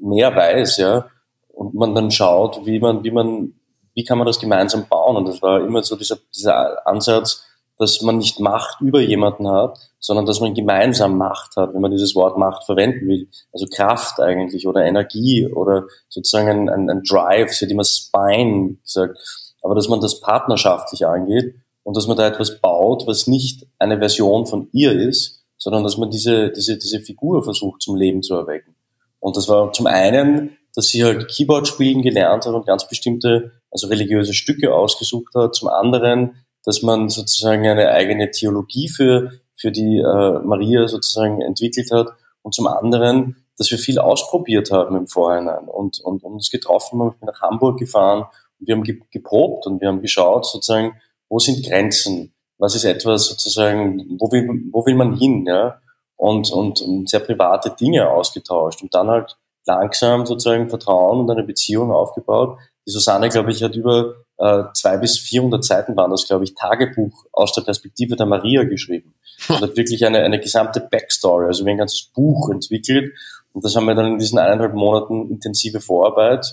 mehr weiß, ja, und man dann schaut, wie man, wie man, wie kann man das gemeinsam bauen? Und das war immer so dieser, dieser Ansatz, dass man nicht Macht über jemanden hat, sondern dass man gemeinsam Macht hat, wenn man dieses Wort Macht verwenden will. Also Kraft eigentlich oder Energie oder sozusagen ein, ein, ein Drive, sie hat immer Spine gesagt, aber dass man das partnerschaftlich angeht und dass man da etwas baut, was nicht eine Version von ihr ist, sondern dass man diese, diese, diese Figur versucht zum Leben zu erwecken. Und das war zum einen, dass sie halt Keyboard spielen gelernt hat und ganz bestimmte, also religiöse Stücke ausgesucht hat. Zum anderen, dass man sozusagen eine eigene Theologie für, für die äh, Maria sozusagen entwickelt hat und zum anderen, dass wir viel ausprobiert haben im Vorhinein und, und, und uns getroffen haben. Ich bin nach Hamburg gefahren und wir haben geprobt und wir haben geschaut sozusagen, wo sind Grenzen? Was ist etwas sozusagen, wo will, wo will man hin? Ja? Und, und, und sehr private Dinge ausgetauscht und dann halt langsam sozusagen Vertrauen und eine Beziehung aufgebaut. Die Susanne, glaube ich, hat über äh, zwei bis 400 Seiten waren das, glaube ich, Tagebuch aus der Perspektive der Maria geschrieben. Und hat wirklich eine, eine gesamte Backstory, also wie ein ganzes Buch entwickelt. Und das haben wir dann in diesen eineinhalb Monaten intensive Vorarbeit,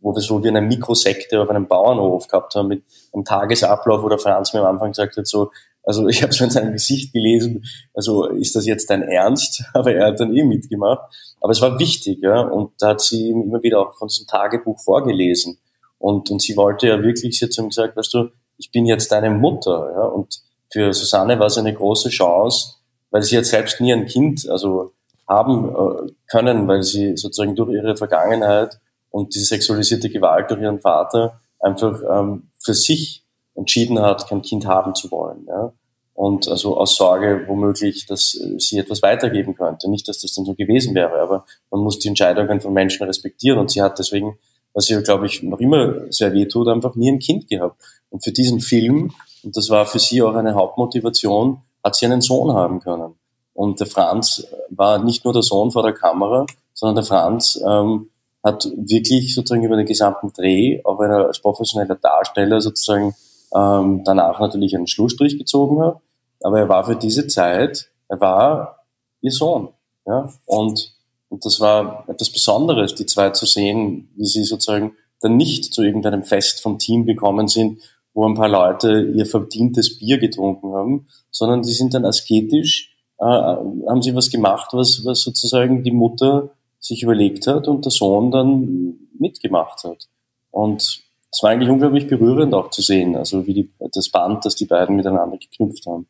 wo wir so wie eine Mikrosekte auf einem Bauernhof gehabt haben mit einem Tagesablauf, wo der Franz mir am Anfang gesagt hat, so, also ich habe so in seinem Gesicht gelesen, also ist das jetzt dein Ernst? Aber er hat dann eh mitgemacht. Aber es war wichtig, ja. Und da hat sie ihm immer wieder auch von diesem Tagebuch vorgelesen. Und, und sie wollte ja wirklich, sie hat ihm gesagt, weißt du, ich bin jetzt deine Mutter. Ja? Und für Susanne war es eine große Chance, weil sie jetzt selbst nie ein Kind also haben äh, können, weil sie sozusagen durch ihre Vergangenheit und diese sexualisierte Gewalt durch ihren Vater einfach ähm, für sich entschieden hat, kein Kind haben zu wollen. Ja? Und also aus Sorge womöglich, dass äh, sie etwas weitergeben könnte. Nicht, dass das dann so gewesen wäre, aber man muss die Entscheidungen von Menschen respektieren und sie hat deswegen was ihr, glaube ich, noch immer sehr weh tut, einfach nie ein Kind gehabt. Und für diesen Film, und das war für sie auch eine Hauptmotivation, hat sie einen Sohn haben können. Und der Franz war nicht nur der Sohn vor der Kamera, sondern der Franz ähm, hat wirklich sozusagen über den gesamten Dreh, auch wenn er als professioneller Darsteller sozusagen ähm, danach natürlich einen Schlussstrich gezogen hat, aber er war für diese Zeit, er war ihr Sohn. Ja? Und und das war etwas Besonderes, die zwei zu sehen, wie sie sozusagen dann nicht zu irgendeinem Fest vom Team gekommen sind, wo ein paar Leute ihr verdientes Bier getrunken haben, sondern die sind dann asketisch, äh, haben sie was gemacht, was, was sozusagen die Mutter sich überlegt hat und der Sohn dann mitgemacht hat. Und es war eigentlich unglaublich berührend auch zu sehen, also wie die, das Band, das die beiden miteinander geknüpft haben.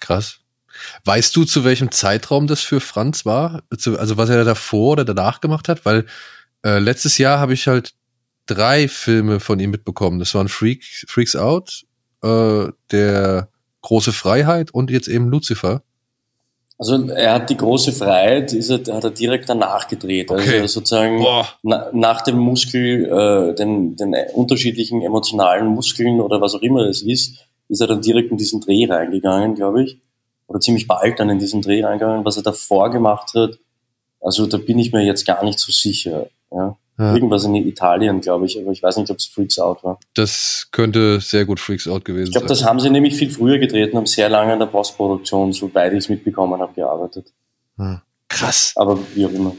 Krass. Weißt du, zu welchem Zeitraum das für Franz war? Also was er davor oder danach gemacht hat? Weil äh, letztes Jahr habe ich halt drei Filme von ihm mitbekommen. Das waren Freak, Freaks Out, äh, der große Freiheit und jetzt eben Lucifer. Also er hat die große Freiheit, ist er, hat er direkt danach gedreht. Also okay. Also sozusagen na, nach dem Muskel, äh, den, den unterschiedlichen emotionalen Muskeln oder was auch immer es ist, ist er dann direkt in diesen Dreh reingegangen, glaube ich oder ziemlich bald dann in diesen Dreh reingegangen, was er davor gemacht hat. Also da bin ich mir jetzt gar nicht so sicher. Ja. Ja. Irgendwas in Italien, glaube ich, aber ich weiß nicht, ob es Freaks Out war. Das könnte sehr gut Freaks Out gewesen ich glaub, sein. Ich glaube, das haben sie nämlich viel früher gedreht und haben sehr lange an der Postproduktion, soweit ich es mitbekommen habe, gearbeitet. Ja. Krass. Aber wie auch immer.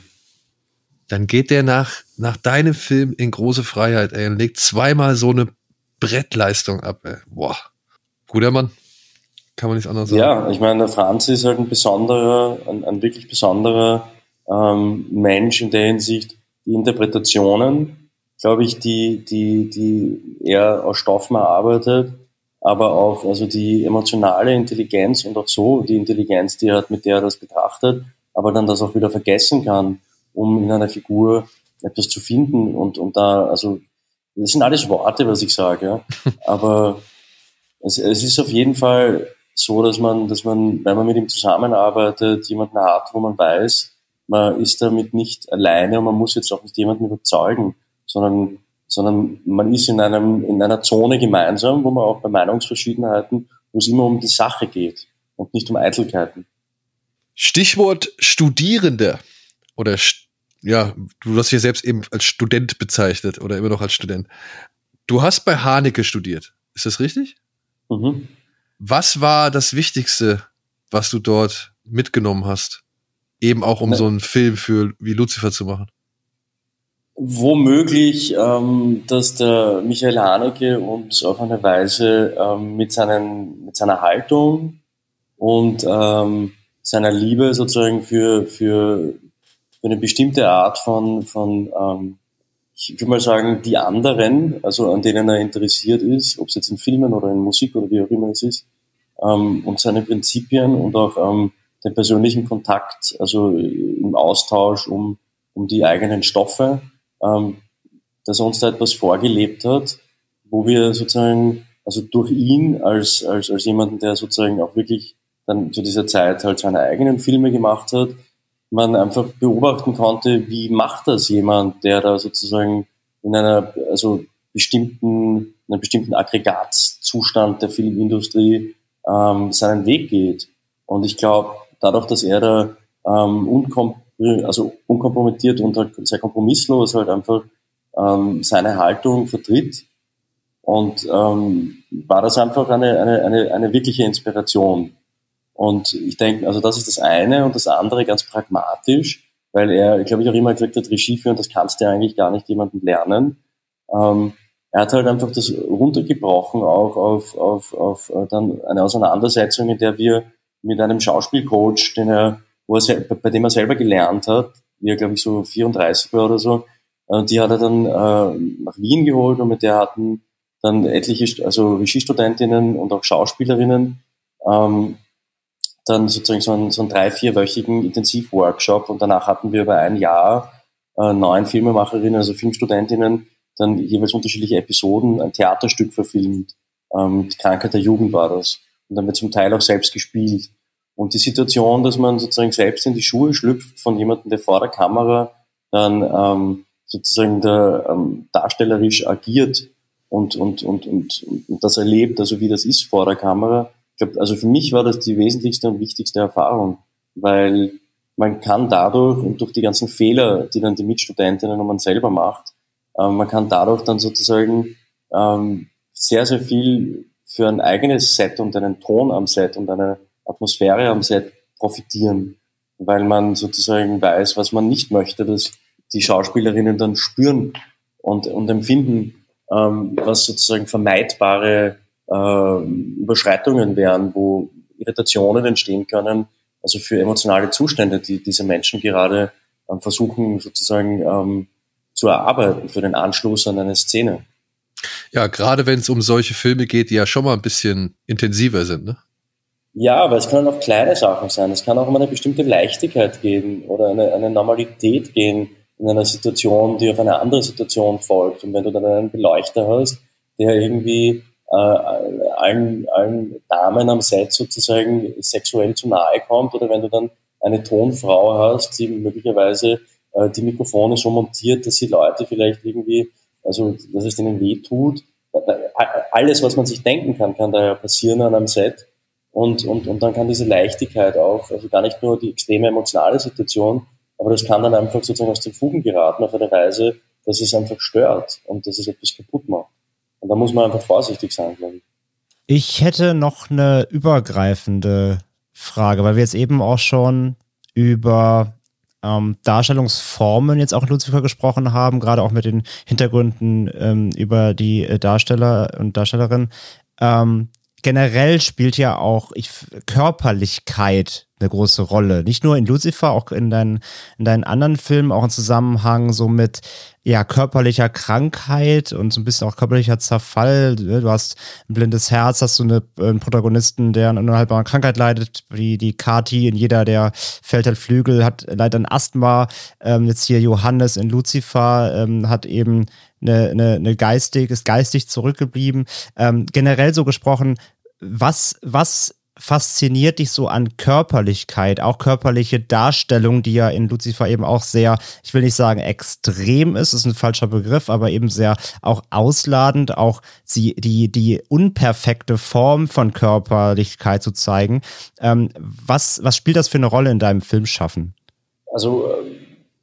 Dann geht der nach, nach deinem Film in große Freiheit, ey, und legt zweimal so eine Brettleistung ab, ey. Boah. Guter Mann. Kann man nicht anders sagen. Ja, ich meine, der Franz ist halt ein besonderer, ein, ein wirklich besonderer ähm, Mensch in der Hinsicht, die Interpretationen, glaube ich, die, die, die er aus Stoffen erarbeitet, aber auch also die emotionale Intelligenz und auch so die Intelligenz, die er hat, mit der er das betrachtet, aber dann das auch wieder vergessen kann, um in einer Figur etwas zu finden und, und da, also das sind alles Worte, was ich sage, ja. aber es, es ist auf jeden Fall so, dass man, dass man, wenn man mit ihm zusammenarbeitet, jemanden hat, wo man weiß, man ist damit nicht alleine und man muss jetzt auch nicht jemanden überzeugen, sondern, sondern man ist in einem, in einer Zone gemeinsam, wo man auch bei Meinungsverschiedenheiten, wo es immer um die Sache geht und nicht um Eitelkeiten. Stichwort Studierende oder ja, du hast dich selbst eben als Student bezeichnet oder immer noch als Student. Du hast bei Haneke studiert, ist das richtig? Mhm. Was war das Wichtigste, was du dort mitgenommen hast? Eben auch um ne. so einen Film für wie Lucifer zu machen. Womöglich, ähm, dass der Michael Haneke uns auf eine Weise ähm, mit, seinen, mit seiner Haltung und ähm, seiner Liebe sozusagen für, für, für eine bestimmte Art von, von ähm, ich würde mal sagen, die anderen, also an denen er interessiert ist, ob es jetzt in Filmen oder in Musik oder wie auch immer es ist, ähm, und seine Prinzipien und auch ähm, den persönlichen Kontakt, also im Austausch um, um die eigenen Stoffe, ähm, dass er uns da etwas vorgelebt hat, wo wir sozusagen, also durch ihn als, als, als jemanden, der sozusagen auch wirklich dann zu dieser Zeit halt seine eigenen Filme gemacht hat, man einfach beobachten konnte, wie macht das jemand, der da sozusagen in einer, also bestimmten, in einem bestimmten Aggregatzustand der Filmindustrie ähm, seinen Weg geht. Und ich glaube, dadurch, dass er da ähm, unkom also unkompromittiert und halt sehr kompromisslos halt einfach ähm, seine Haltung vertritt. Und ähm, war das einfach eine, eine, eine, eine wirkliche Inspiration. Und ich denke, also das ist das eine und das andere ganz pragmatisch, weil er, ich glaube, ich auch immer gesagt hat, Regie führen, das kannst du ja eigentlich gar nicht jemandem lernen. Ähm, er hat halt einfach das runtergebrochen auch auf, auf, auf äh, dann eine Auseinandersetzung, in der wir mit einem Schauspielcoach, den er, wo er, bei dem er selber gelernt hat, wie er glaube ich so 34 war oder so, äh, die hat er dann äh, nach Wien geholt und mit der hatten dann etliche, also Regiestudentinnen und auch Schauspielerinnen, ähm, dann sozusagen so einen, so einen drei-, vierwöchigen Intensivworkshop und danach hatten wir über ein Jahr äh, neun Filmemacherinnen, also Filmstudentinnen, dann jeweils unterschiedliche Episoden, ein Theaterstück verfilmt. Ähm, die Krankheit der Jugend war das. Und dann wird zum Teil auch selbst gespielt. Und die Situation, dass man sozusagen selbst in die Schuhe schlüpft von jemandem, der vor der Kamera dann ähm, sozusagen da, ähm, darstellerisch agiert und, und, und, und, und das erlebt, also wie das ist vor der Kamera. Ich glaube, also für mich war das die wesentlichste und wichtigste Erfahrung, weil man kann dadurch und durch die ganzen Fehler, die dann die Mitstudentinnen und man selber macht, ähm, man kann dadurch dann sozusagen ähm, sehr, sehr viel für ein eigenes Set und einen Ton am Set und eine Atmosphäre am Set profitieren, weil man sozusagen weiß, was man nicht möchte, dass die Schauspielerinnen dann spüren und, und empfinden, ähm, was sozusagen vermeidbare äh, Überschreitungen wären, wo Irritationen entstehen können, also für emotionale Zustände, die diese Menschen gerade ähm, versuchen sozusagen ähm, zu erarbeiten für den Anschluss an eine Szene. Ja, gerade wenn es um solche Filme geht, die ja schon mal ein bisschen intensiver sind, ne? Ja, aber es können auch kleine Sachen sein. Es kann auch um eine bestimmte Leichtigkeit gehen oder eine, eine Normalität gehen in einer Situation, die auf eine andere Situation folgt. Und wenn du dann einen Beleuchter hast, der irgendwie äh, allen, allen Damen am Set sozusagen sexuell zu nahe kommt, oder wenn du dann eine Tonfrau hast, die möglicherweise äh, die Mikrofone so montiert, dass die Leute vielleicht irgendwie, also dass es denen weh tut. Alles, was man sich denken kann, kann da ja passieren an einem Set. Und, und, und dann kann diese Leichtigkeit auch, also gar nicht nur die extreme emotionale Situation, aber das kann dann einfach sozusagen aus den Fugen geraten auf eine Weise, dass es einfach stört und dass es etwas kaputt macht. Und da muss man einfach vorsichtig sein, glaube ich. Ich hätte noch eine übergreifende Frage, weil wir jetzt eben auch schon über ähm, Darstellungsformen jetzt auch in Lucifer gesprochen haben, gerade auch mit den Hintergründen ähm, über die äh, Darsteller und Darstellerinnen. Ähm, generell spielt ja auch ich, Körperlichkeit eine große Rolle. Nicht nur in Lucifer, auch in deinen, in deinen anderen Filmen, auch im Zusammenhang so mit ja, körperlicher Krankheit und so ein bisschen auch körperlicher Zerfall. Du hast ein blindes Herz, hast du eine, einen Protagonisten, der an einer unheilbaren Krankheit leidet, wie die Kati, in jeder der fällt halt Flügel, hat leider ein Asthma. Ähm, jetzt hier Johannes in Lucifer ähm, hat eben eine, eine, eine geistig, ist geistig zurückgeblieben. Ähm, generell so gesprochen, was, was fasziniert dich so an Körperlichkeit, auch körperliche Darstellung, die ja in Lucifer eben auch sehr, ich will nicht sagen extrem ist, ist ein falscher Begriff, aber eben sehr auch ausladend, auch sie, die, die unperfekte Form von Körperlichkeit zu zeigen. Ähm, was, was spielt das für eine Rolle in deinem Filmschaffen? Also,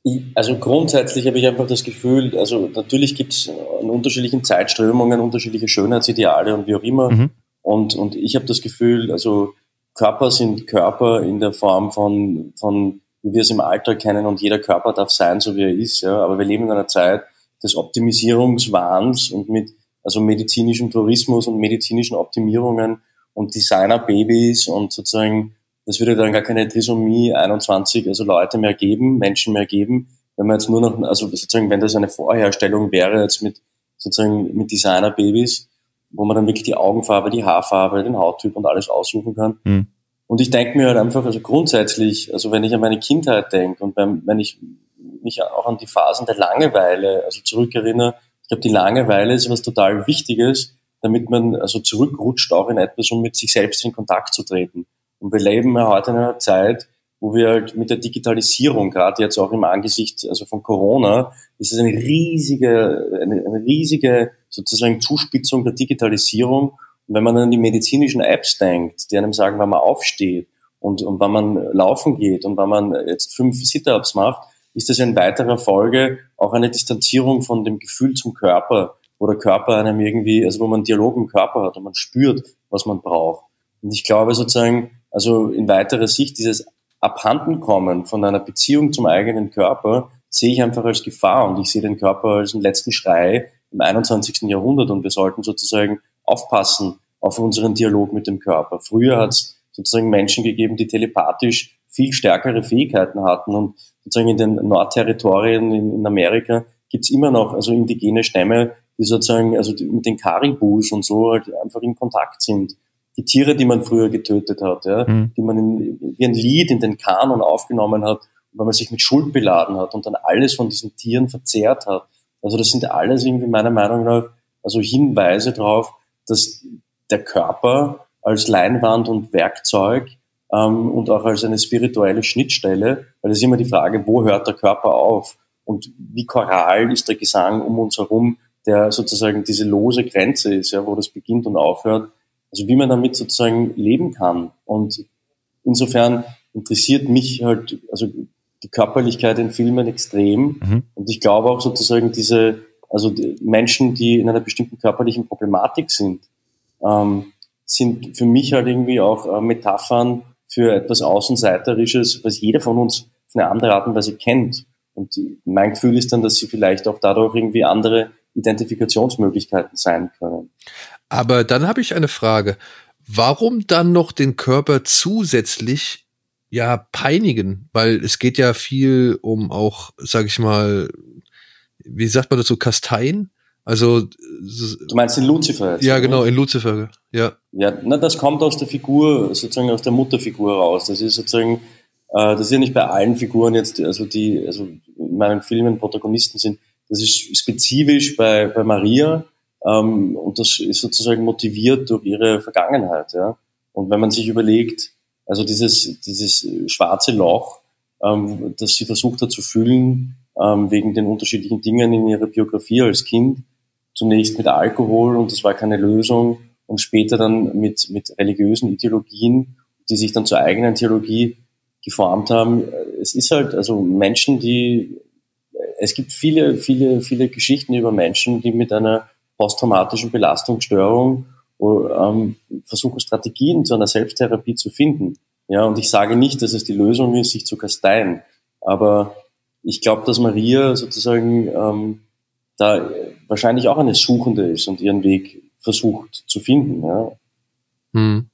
äh, also grundsätzlich habe ich einfach das Gefühl, also natürlich gibt es in unterschiedlichen Zeitströmungen unterschiedliche Schönheitsideale und wie auch immer. Mhm. Und, und ich habe das Gefühl, also Körper sind Körper in der Form von, von, wie wir es im Alter kennen und jeder Körper darf sein, so wie er ist. Ja. Aber wir leben in einer Zeit des Optimisierungswahns und mit also medizinischem Tourismus und medizinischen Optimierungen und Designer-Babys und sozusagen, das würde dann gar keine Trisomie 21, also Leute mehr geben, Menschen mehr geben, wenn man jetzt nur noch, also sozusagen, wenn das eine Vorherstellung wäre jetzt mit sozusagen mit Designer-Babys, wo man dann wirklich die Augenfarbe, die Haarfarbe, den Hauttyp und alles aussuchen kann. Mhm. Und ich denke mir halt einfach, also grundsätzlich, also wenn ich an meine Kindheit denke und wenn ich mich auch an die Phasen der Langeweile, also zurückerinnere, ich glaube, die Langeweile ist was total Wichtiges, damit man also zurückrutscht auch in etwas, um mit sich selbst in Kontakt zu treten. Und wir leben ja heute in einer Zeit, wo wir halt mit der Digitalisierung, gerade jetzt auch im Angesicht also von Corona, ist es eine riesige, eine, eine riesige sozusagen Zuspitzung der Digitalisierung. Und wenn man an die medizinischen Apps denkt, die einem sagen, wann man aufsteht und, und wann man laufen geht und wann man jetzt fünf Sit-ups macht, ist das in weiterer Folge auch eine Distanzierung von dem Gefühl zum Körper, wo der Körper einem irgendwie, also wo man Dialog im Körper hat und man spürt, was man braucht. Und ich glaube sozusagen, also in weiterer Sicht dieses Abhandenkommen von einer Beziehung zum eigenen Körper sehe ich einfach als Gefahr und ich sehe den Körper als einen letzten Schrei im 21. Jahrhundert und wir sollten sozusagen aufpassen auf unseren Dialog mit dem Körper. Früher hat es sozusagen Menschen gegeben, die telepathisch viel stärkere Fähigkeiten hatten und sozusagen in den Nordterritorien in, in Amerika gibt es immer noch also indigene Stämme, die sozusagen also mit den Karibus und so halt einfach in Kontakt sind die Tiere, die man früher getötet hat, ja, mhm. die man in, wie ein Lied in den Kanon aufgenommen hat, weil man sich mit Schuld beladen hat und dann alles von diesen Tieren verzehrt hat. Also das sind alles irgendwie meiner Meinung nach also Hinweise darauf, dass der Körper als Leinwand und Werkzeug ähm, und auch als eine spirituelle Schnittstelle, weil es ist immer die Frage, wo hört der Körper auf und wie choral ist der Gesang um uns herum, der sozusagen diese lose Grenze ist, ja, wo das beginnt und aufhört, also wie man damit sozusagen leben kann. Und insofern interessiert mich halt, also die Körperlichkeit in Filmen extrem. Mhm. Und ich glaube auch sozusagen diese, also die Menschen, die in einer bestimmten körperlichen Problematik sind, ähm, sind für mich halt irgendwie auch äh, Metaphern für etwas Außenseiterisches, was jeder von uns auf eine andere Art und Weise kennt. Und mein Gefühl ist dann, dass sie vielleicht auch dadurch irgendwie andere Identifikationsmöglichkeiten sein können. Aber dann habe ich eine Frage. Warum dann noch den Körper zusätzlich ja peinigen? Weil es geht ja viel um auch, sag ich mal, wie sagt man dazu, Kasteien? Also du meinst in Lucifer? Jetzt, ja, genau, in Lucifer, ja. Ja, na, das kommt aus der Figur, sozusagen aus der Mutterfigur raus. Das ist sozusagen, äh, das ist ja nicht bei allen Figuren jetzt, also die, also in meinen Filmen Protagonisten sind. Das ist spezifisch bei, bei Maria, ähm, und das ist sozusagen motiviert durch ihre Vergangenheit. Ja? Und wenn man sich überlegt, also dieses, dieses schwarze Loch, ähm, das sie versucht hat zu füllen, ähm, wegen den unterschiedlichen Dingen in ihrer Biografie als Kind, zunächst mit Alkohol und das war keine Lösung und später dann mit, mit religiösen Ideologien, die sich dann zur eigenen Theologie geformt haben. Es ist halt, also Menschen, die, es gibt viele, viele, viele Geschichten über Menschen, die mit einer posttraumatischen Belastungsstörung ähm, versuchen Strategien zu einer Selbsttherapie zu finden. Ja, und ich sage nicht, dass es die Lösung ist, sich zu kasteien, aber ich glaube, dass Maria sozusagen ähm, da wahrscheinlich auch eine Suchende ist und ihren Weg versucht zu finden. Ja. Hm.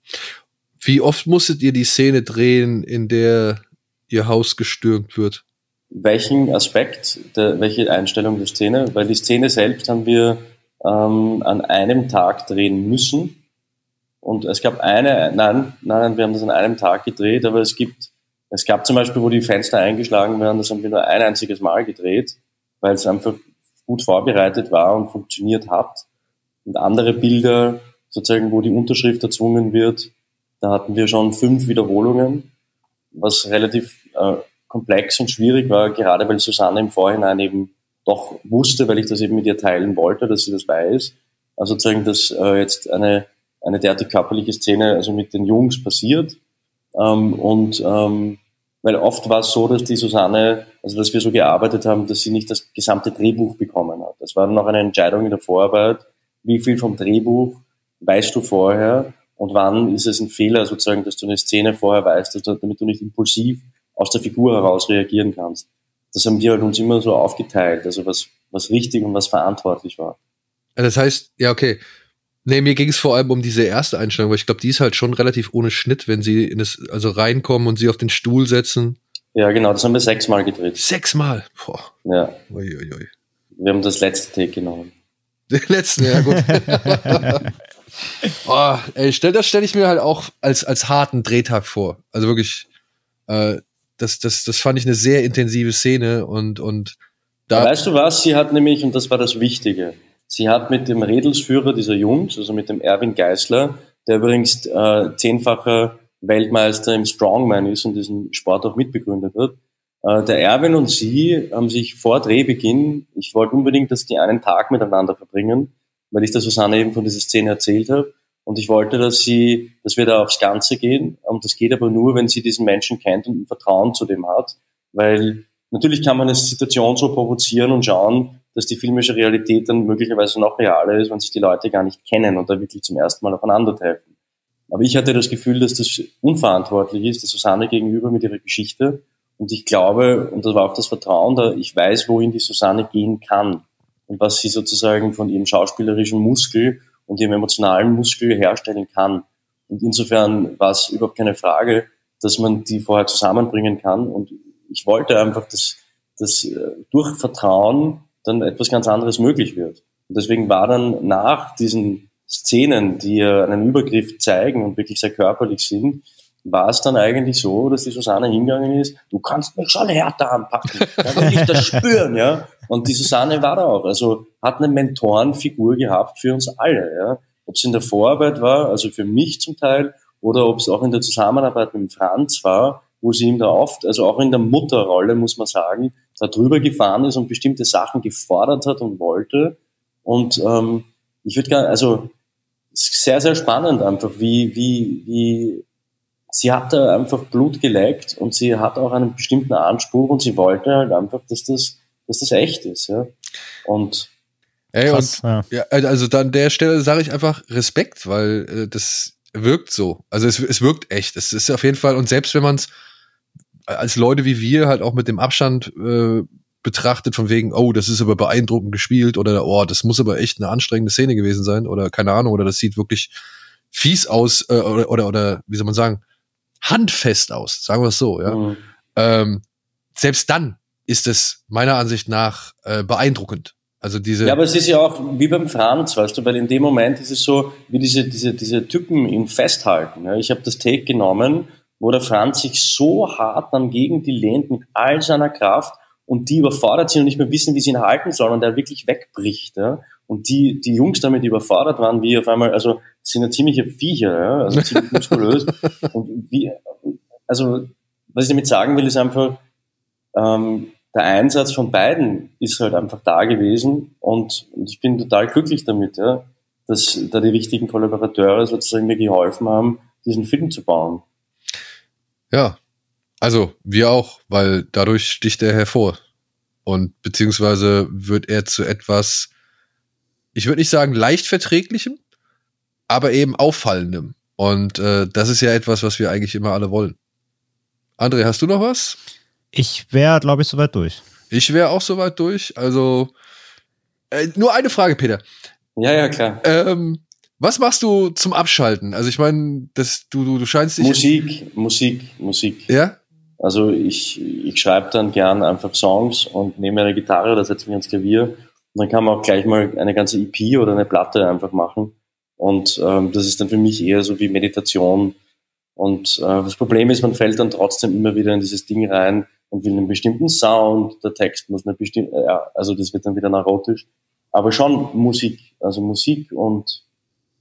Wie oft musstet ihr die Szene drehen, in der ihr Haus gestürmt wird? Welchen Aspekt, der, welche Einstellung der Szene? Weil die Szene selbst haben wir ähm, an einem Tag drehen müssen. Und es gab eine, nein, nein, wir haben das an einem Tag gedreht, aber es gibt, es gab zum Beispiel, wo die Fenster eingeschlagen werden, das haben wir nur ein einziges Mal gedreht, weil es einfach gut vorbereitet war und funktioniert hat. Und andere Bilder, sozusagen, wo die Unterschrift erzwungen wird, Da hatten wir schon fünf Wiederholungen, was relativ äh, komplex und schwierig war, gerade weil Susanne im Vorhinein eben doch wusste, weil ich das eben mit ihr teilen wollte, dass sie das weiß. Also sozusagen, dass äh, jetzt eine, eine derartig körperliche Szene also mit den Jungs passiert. Ähm, und ähm, weil oft war es so, dass die Susanne, also dass wir so gearbeitet haben, dass sie nicht das gesamte Drehbuch bekommen hat. Das war noch eine Entscheidung in der Vorarbeit, wie viel vom Drehbuch weißt du vorher und wann ist es ein Fehler sozusagen, dass du eine Szene vorher weißt, damit du nicht impulsiv aus der Figur heraus reagieren kannst. Das haben wir halt uns immer so aufgeteilt, also was, was richtig und was verantwortlich war. Das heißt, ja, okay. Nee, mir ging es vor allem um diese erste Einstellung, weil ich glaube, die ist halt schon relativ ohne Schnitt, wenn sie in das, also reinkommen und sie auf den Stuhl setzen. Ja, genau, das haben wir sechsmal gedreht. Sechsmal? Boah. Ja. Uiuiui. Wir haben das letzte Take genommen. Den letzten, ja gut. oh, ey, stell, das stelle ich mir halt auch als, als harten Drehtag vor. Also wirklich, äh, das, das, das fand ich eine sehr intensive Szene und, und da. Weißt du was? Sie hat nämlich, und das war das Wichtige, Sie hat mit dem Redelsführer dieser Jungs, also mit dem Erwin Geisler, der übrigens äh, zehnfacher Weltmeister im Strongman ist und diesen Sport auch mitbegründet hat. Äh, der Erwin und sie haben sich vor Drehbeginn, ich wollte unbedingt, dass die einen Tag miteinander verbringen, weil ich der Susanne eben von dieser Szene erzählt habe. Und ich wollte, dass sie, dass wir da aufs Ganze gehen. Und das geht aber nur, wenn sie diesen Menschen kennt und ein Vertrauen zu dem hat. Weil natürlich kann man eine Situation so provozieren und schauen, dass die filmische Realität dann möglicherweise noch realer ist, wenn sich die Leute gar nicht kennen und da wirklich zum ersten Mal aufeinandertreffen. Aber ich hatte das Gefühl, dass das unverantwortlich ist, der Susanne gegenüber mit ihrer Geschichte. Und ich glaube, und das war auch das Vertrauen, da ich weiß, wohin die Susanne gehen kann und was sie sozusagen von ihrem schauspielerischen Muskel und ihrem emotionalen Muskel herstellen kann. Und insofern war es überhaupt keine Frage, dass man die vorher zusammenbringen kann. Und ich wollte einfach, dass, dass äh, durch Vertrauen dann etwas ganz anderes möglich wird. Und deswegen war dann nach diesen Szenen, die einen Übergriff zeigen und wirklich sehr körperlich sind, war es dann eigentlich so, dass die Susanne hingegangen ist, du kannst mich schon härter anpacken, dann will ich das spüren, ja. Und die Susanne war da auch, also hat eine Mentorenfigur gehabt für uns alle, ja. Ob es in der Vorarbeit war, also für mich zum Teil, oder ob es auch in der Zusammenarbeit mit Franz war, wo sie ihm da oft, also auch in der Mutterrolle, muss man sagen, da drüber gefahren ist und bestimmte Sachen gefordert hat und wollte. Und ähm, ich würde gerne, also sehr, sehr spannend einfach, wie, wie, wie sie hat da einfach Blut geleckt und sie hat auch einen bestimmten Anspruch und sie wollte halt einfach, dass das, dass das echt ist, ja. Und Ey, Krass, und, ja. ja. also an der Stelle sage ich einfach Respekt, weil äh, das wirkt so. Also es, es wirkt echt. Es ist auf jeden Fall, und selbst wenn man es als Leute wie wir halt auch mit dem Abstand äh, betrachtet, von wegen, oh, das ist aber beeindruckend gespielt oder oh, das muss aber echt eine anstrengende Szene gewesen sein oder keine Ahnung, oder das sieht wirklich fies aus äh, oder, oder, oder wie soll man sagen, handfest aus, sagen wir es so, ja. Mhm. Ähm, selbst dann ist es meiner Ansicht nach äh, beeindruckend. Also diese. Ja, aber es ist ja auch wie beim Franz, weißt du, weil in dem Moment ist es so, wie diese, diese, diese Typen ihn festhalten. Ja. Ich habe das Take genommen, wo der Franz sich so hart dann gegen die lehnt mit all seiner Kraft und die überfordert sind und nicht mehr wissen, wie sie ihn halten sollen und der wirklich wegbricht. Ja. Und die, die Jungs damit überfordert waren, wie auf einmal, also sind ja ziemliche Viecher, ja, also ziemlich muskulös. und wie, also was ich damit sagen will, ist einfach, ähm, der Einsatz von beiden ist halt einfach da gewesen und, und ich bin total glücklich damit, ja, dass da die richtigen Kollaborateure sozusagen mir geholfen haben, diesen Film zu bauen. Ja, also wir auch, weil dadurch sticht er hervor und beziehungsweise wird er zu etwas, ich würde nicht sagen leicht verträglichem, aber eben auffallendem. Und äh, das ist ja etwas, was wir eigentlich immer alle wollen. André, hast du noch was? Ich wäre, glaube ich, soweit durch. Ich wäre auch soweit durch. Also äh, nur eine Frage, Peter. Ja, ja, klar. Ähm, was machst du zum Abschalten? Also ich meine, das du, du, du scheinst dich. Musik, Musik, Musik. Ja? Also ich, ich schreibe dann gern einfach Songs und nehme eine Gitarre oder setze mich ans Klavier. Und dann kann man auch gleich mal eine ganze EP oder eine Platte einfach machen. Und ähm, das ist dann für mich eher so wie Meditation. Und äh, das Problem ist, man fällt dann trotzdem immer wieder in dieses Ding rein, und will einen bestimmten Sound, der Text muss eine bestimmte, ja, also das wird dann wieder neurotisch. Aber schon Musik, also Musik und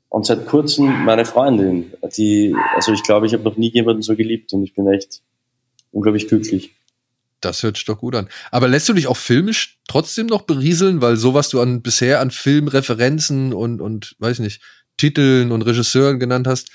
und seit kurzem meine Freundin, die, also ich glaube, ich habe noch nie jemanden so geliebt und ich bin echt unglaublich glücklich. Das hört sich doch gut an. Aber lässt du dich auch filmisch trotzdem noch berieseln, weil so was du an bisher an Filmreferenzen und und weiß nicht Titeln und Regisseuren genannt hast,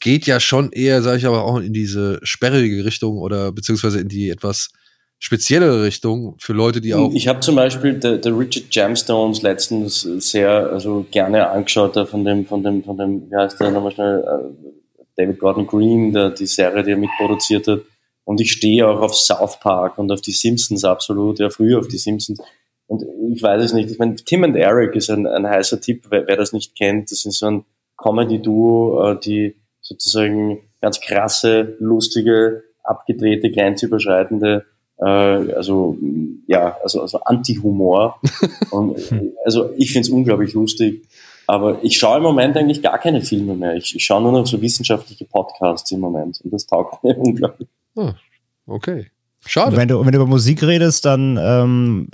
geht ja schon eher, sage ich aber auch in diese sperrige Richtung oder beziehungsweise in die etwas speziellere Richtung für Leute, die auch. Ich habe zum Beispiel der, der Richard Jamstones letztens sehr, also gerne angeschaut, der von dem, von dem, von dem, wie heißt der nochmal schnell, äh, David Gordon Green, der die Serie, die er mitproduziert hat. Und ich stehe auch auf South Park und auf die Simpsons absolut, ja, früher auf die Simpsons. Und ich weiß es nicht. Ich meine, Tim und Eric ist ein, ein heißer Tipp, wer, wer das nicht kennt. Das ist so ein Comedy-Duo, äh, die sozusagen ganz krasse, lustige, abgedrehte, grenzüberschreitende äh, also ja, also, also Anti-Humor. und also ich finde es unglaublich lustig. Aber ich schaue im Moment eigentlich gar keine Filme mehr. Ich, ich schaue nur noch so wissenschaftliche Podcasts im Moment. Und das taugt mir unglaublich. Ah, okay. Schade. Wenn du, wenn du über Musik redest, dann, ähm,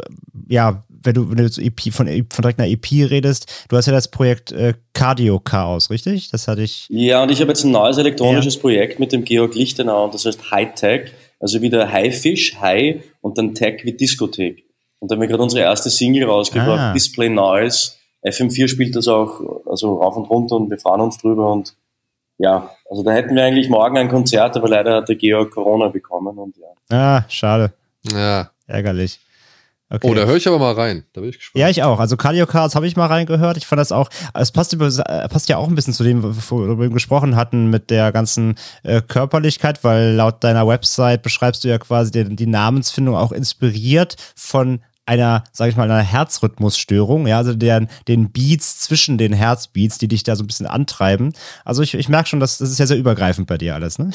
ja, wenn du, wenn du EP, von, von direkt einer EP redest, du hast ja das Projekt äh, Cardio Chaos, richtig? Das hatte ich. Ja, und ich habe jetzt ein neues elektronisches ja. Projekt mit dem Georg Lichtenau und das heißt High Tech. Also wieder Haifisch, High und dann Tech wie Diskothek. Und da haben wir gerade unsere erste Single rausgebracht, ah. Display Noise. FM4 spielt das auch, also rauf und runter und wir fahren uns drüber und ja, also da hätten wir eigentlich morgen ein Konzert, aber leider hat der Georg Corona bekommen und ja. Ah, schade. Ja. Ärgerlich. Okay. Oh, da höre ich aber mal rein. Da bin ich gespannt. Ja, ich auch. Also Cardio Cards habe ich mal reingehört. Ich fand das auch, es passt, äh, passt ja auch ein bisschen zu dem, worüber wir gesprochen hatten, mit der ganzen äh, Körperlichkeit, weil laut deiner Website beschreibst du ja quasi die, die Namensfindung auch inspiriert von einer, sag ich mal, einer Herzrhythmusstörung, ja, also den, den Beats zwischen den Herzbeats, die dich da so ein bisschen antreiben. Also ich, ich merke schon, dass das ist ja sehr übergreifend bei dir alles, ne?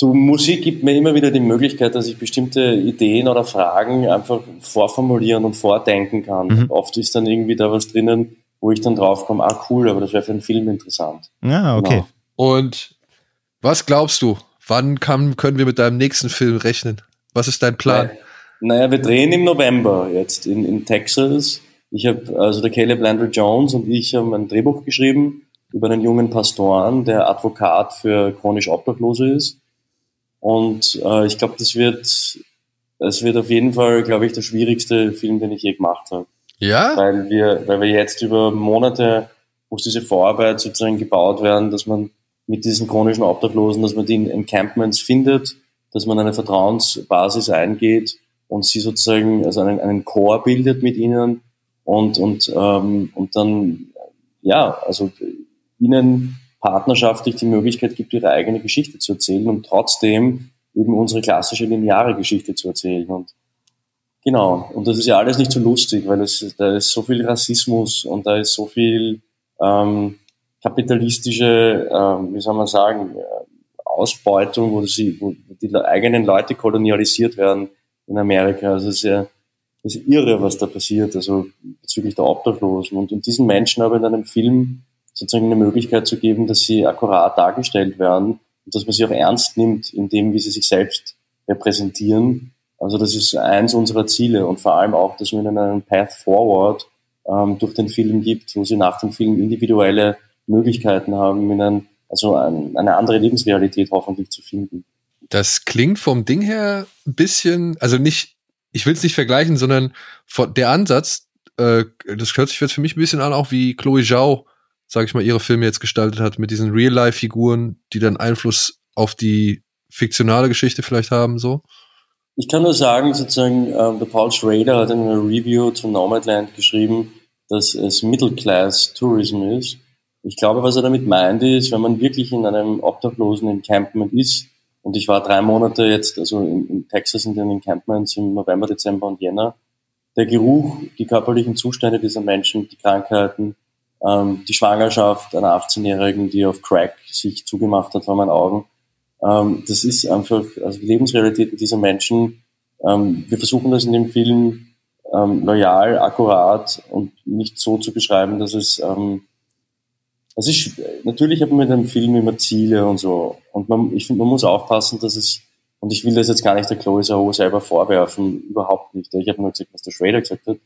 Du, Musik gibt mir immer wieder die Möglichkeit, dass ich bestimmte Ideen oder Fragen einfach vorformulieren und vordenken kann. Mhm. Oft ist dann irgendwie da was drinnen, wo ich dann draufkomme, ah cool, aber das wäre für einen Film interessant. Ja, okay. Genau. Und was glaubst du, wann kann, können wir mit deinem nächsten Film rechnen? Was ist dein Plan? Naja, wir drehen im November jetzt in, in Texas. Ich habe, also der Caleb Landry Jones und ich haben ein Drehbuch geschrieben über einen jungen Pastoren, der Advokat für chronisch Obdachlose ist und äh, ich glaube, das wird, das wird auf jeden Fall, glaube ich, der schwierigste Film, den ich je gemacht habe. Ja? Weil wir, weil wir jetzt über Monate muss diese Vorarbeit sozusagen gebaut werden, dass man mit diesen chronischen Obdachlosen, dass man die in Encampments findet, dass man eine Vertrauensbasis eingeht und sie sozusagen also einen, einen Chor bildet mit ihnen und und ähm, und dann ja also ihnen partnerschaftlich die Möglichkeit gibt, ihre eigene Geschichte zu erzählen und trotzdem eben unsere klassische lineare Geschichte zu erzählen. Und genau, und das ist ja alles nicht so lustig, weil es, da ist so viel Rassismus und da ist so viel ähm, kapitalistische, ähm, wie soll man sagen, Ausbeutung, wo, sie, wo die eigenen Leute kolonialisiert werden in Amerika. Also es ist ja es ist irre, was da passiert, also bezüglich der Obdachlosen. Und, und diesen Menschen aber in einem Film sozusagen eine Möglichkeit zu geben, dass sie akkurat dargestellt werden und dass man sie auch ernst nimmt in dem, wie sie sich selbst repräsentieren. Also das ist eins unserer Ziele und vor allem auch, dass man ihnen einen Path Forward ähm, durch den Film gibt, wo sie nach dem Film individuelle Möglichkeiten haben, ihnen also ein, eine andere Lebensrealität hoffentlich zu finden. Das klingt vom Ding her ein bisschen, also nicht, ich will es nicht vergleichen, sondern der Ansatz, äh, das hört sich jetzt für mich ein bisschen an, auch wie Chloe Zhao sage ich mal, ihre Filme jetzt gestaltet hat mit diesen Real-Life-Figuren, die dann Einfluss auf die fiktionale Geschichte vielleicht haben, so? Ich kann nur sagen, sozusagen, äh, der Paul Schrader hat in einer Review zu Nomadland geschrieben, dass es Middle-Class Tourism ist. Ich glaube, was er damit meint, ist, wenn man wirklich in einem obdachlosen Encampment ist, und ich war drei Monate jetzt, also in, in Texas in den Encampments im November, Dezember und Jänner, der Geruch, die körperlichen Zustände dieser Menschen, die Krankheiten, ähm, die Schwangerschaft einer 18-Jährigen, die auf Crack sich zugemacht hat vor meinen Augen. Ähm, das ist einfach, also die Lebensrealität dieser Menschen. Ähm, wir versuchen das in dem Film ähm, loyal, akkurat und nicht so zu beschreiben, dass es, ähm, es ist, natürlich hat man mit einem Film immer Ziele und so. Und man, ich finde, man muss aufpassen, dass es, und ich will das jetzt gar nicht der Chloe Zhao selber vorwerfen, überhaupt nicht. Ich habe nur gesagt, was der Schrader gesagt hat.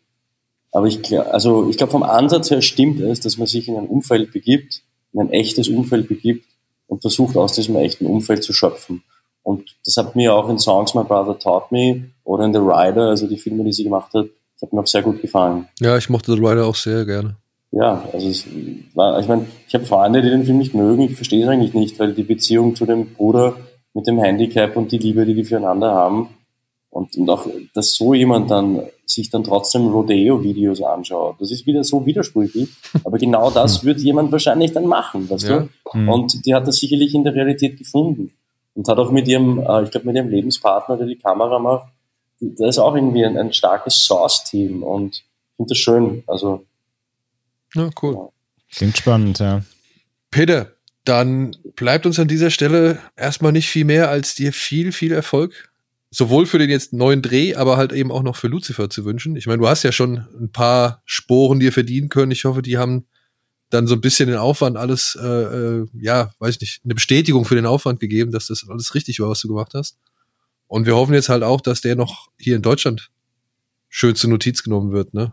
Aber ich, also ich glaube, vom Ansatz her stimmt es, dass man sich in ein Umfeld begibt, in ein echtes Umfeld begibt und versucht aus diesem echten Umfeld zu schöpfen. Und das hat mir auch in Songs My Brother Taught Me oder in The Rider, also die Filme, die sie gemacht hat, das hat mir auch sehr gut gefallen. Ja, ich mochte The Rider auch sehr gerne. Ja, also es war, ich meine, ich habe Freunde, die den Film nicht mögen, ich verstehe es eigentlich nicht, weil die Beziehung zu dem Bruder mit dem Handicap und die Liebe, die die füreinander haben, und, und auch, dass so jemand dann sich dann trotzdem Rodeo-Videos anschaut. Das ist wieder so widersprüchlich. Aber genau das wird jemand wahrscheinlich dann machen, weißt ja. du? Hm. Und die hat das sicherlich in der Realität gefunden. Und hat auch mit ihrem, äh, ich glaube, mit ihrem Lebenspartner, der die Kamera macht, da ist auch irgendwie ein, ein starkes Source-Team und ich finde das schön. Also. Ja, cool. Klingt spannend, ja. Peter, dann bleibt uns an dieser Stelle erstmal nicht viel mehr, als dir viel, viel Erfolg sowohl für den jetzt neuen Dreh, aber halt eben auch noch für Lucifer zu wünschen. Ich meine, du hast ja schon ein paar Sporen dir verdienen können. Ich hoffe, die haben dann so ein bisschen den Aufwand alles, äh, äh, ja, weiß nicht, eine Bestätigung für den Aufwand gegeben, dass das alles richtig war, was du gemacht hast. Und wir hoffen jetzt halt auch, dass der noch hier in Deutschland schön zur Notiz genommen wird, ne?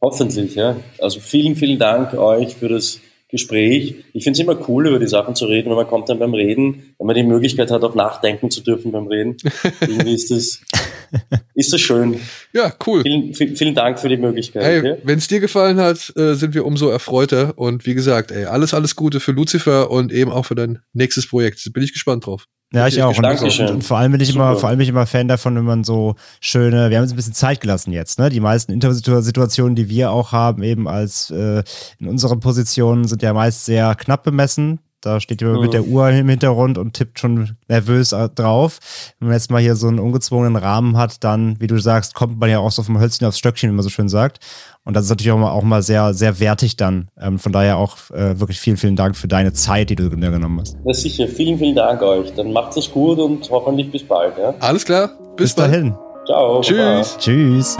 Hoffentlich, ja. Also vielen, vielen Dank euch für das Gespräch. Ich finde es immer cool, über die Sachen zu reden, weil man kommt dann beim Reden, wenn man die Möglichkeit hat, auch nachdenken zu dürfen beim Reden. Irgendwie ist das, ist das schön. Ja, cool. Vielen, vielen Dank für die Möglichkeit. Hey, okay? wenn es dir gefallen hat, äh, sind wir umso erfreuter. Und wie gesagt, ey, alles, alles Gute für Lucifer und eben auch für dein nächstes Projekt. Bin ich gespannt drauf. Ja, ich auch. Und, und, vor allem bin ich immer, vor allem bin ich immer Fan davon, wenn man so schöne, wir haben uns ein bisschen Zeit gelassen jetzt, ne? Die meisten Interviewsituationen, die wir auch haben, eben als äh, in unseren Positionen, sind ja meist sehr knapp bemessen. Da steht jemand mhm. mit der Uhr im Hintergrund und tippt schon nervös drauf. Wenn man jetzt mal hier so einen ungezwungenen Rahmen hat, dann, wie du sagst, kommt man ja auch so vom Hölzchen aufs Stöckchen, wie man so schön sagt. Und das ist natürlich auch mal, auch mal sehr, sehr wertig dann. Ähm, von daher auch äh, wirklich vielen, vielen Dank für deine Zeit, die du dir genommen hast. Ja, sicher. Vielen, vielen Dank euch. Dann macht es gut und hoffentlich bis bald. Ja? Alles klar. Bis, bis dahin. Ciao. Tschüss. Baba. Tschüss.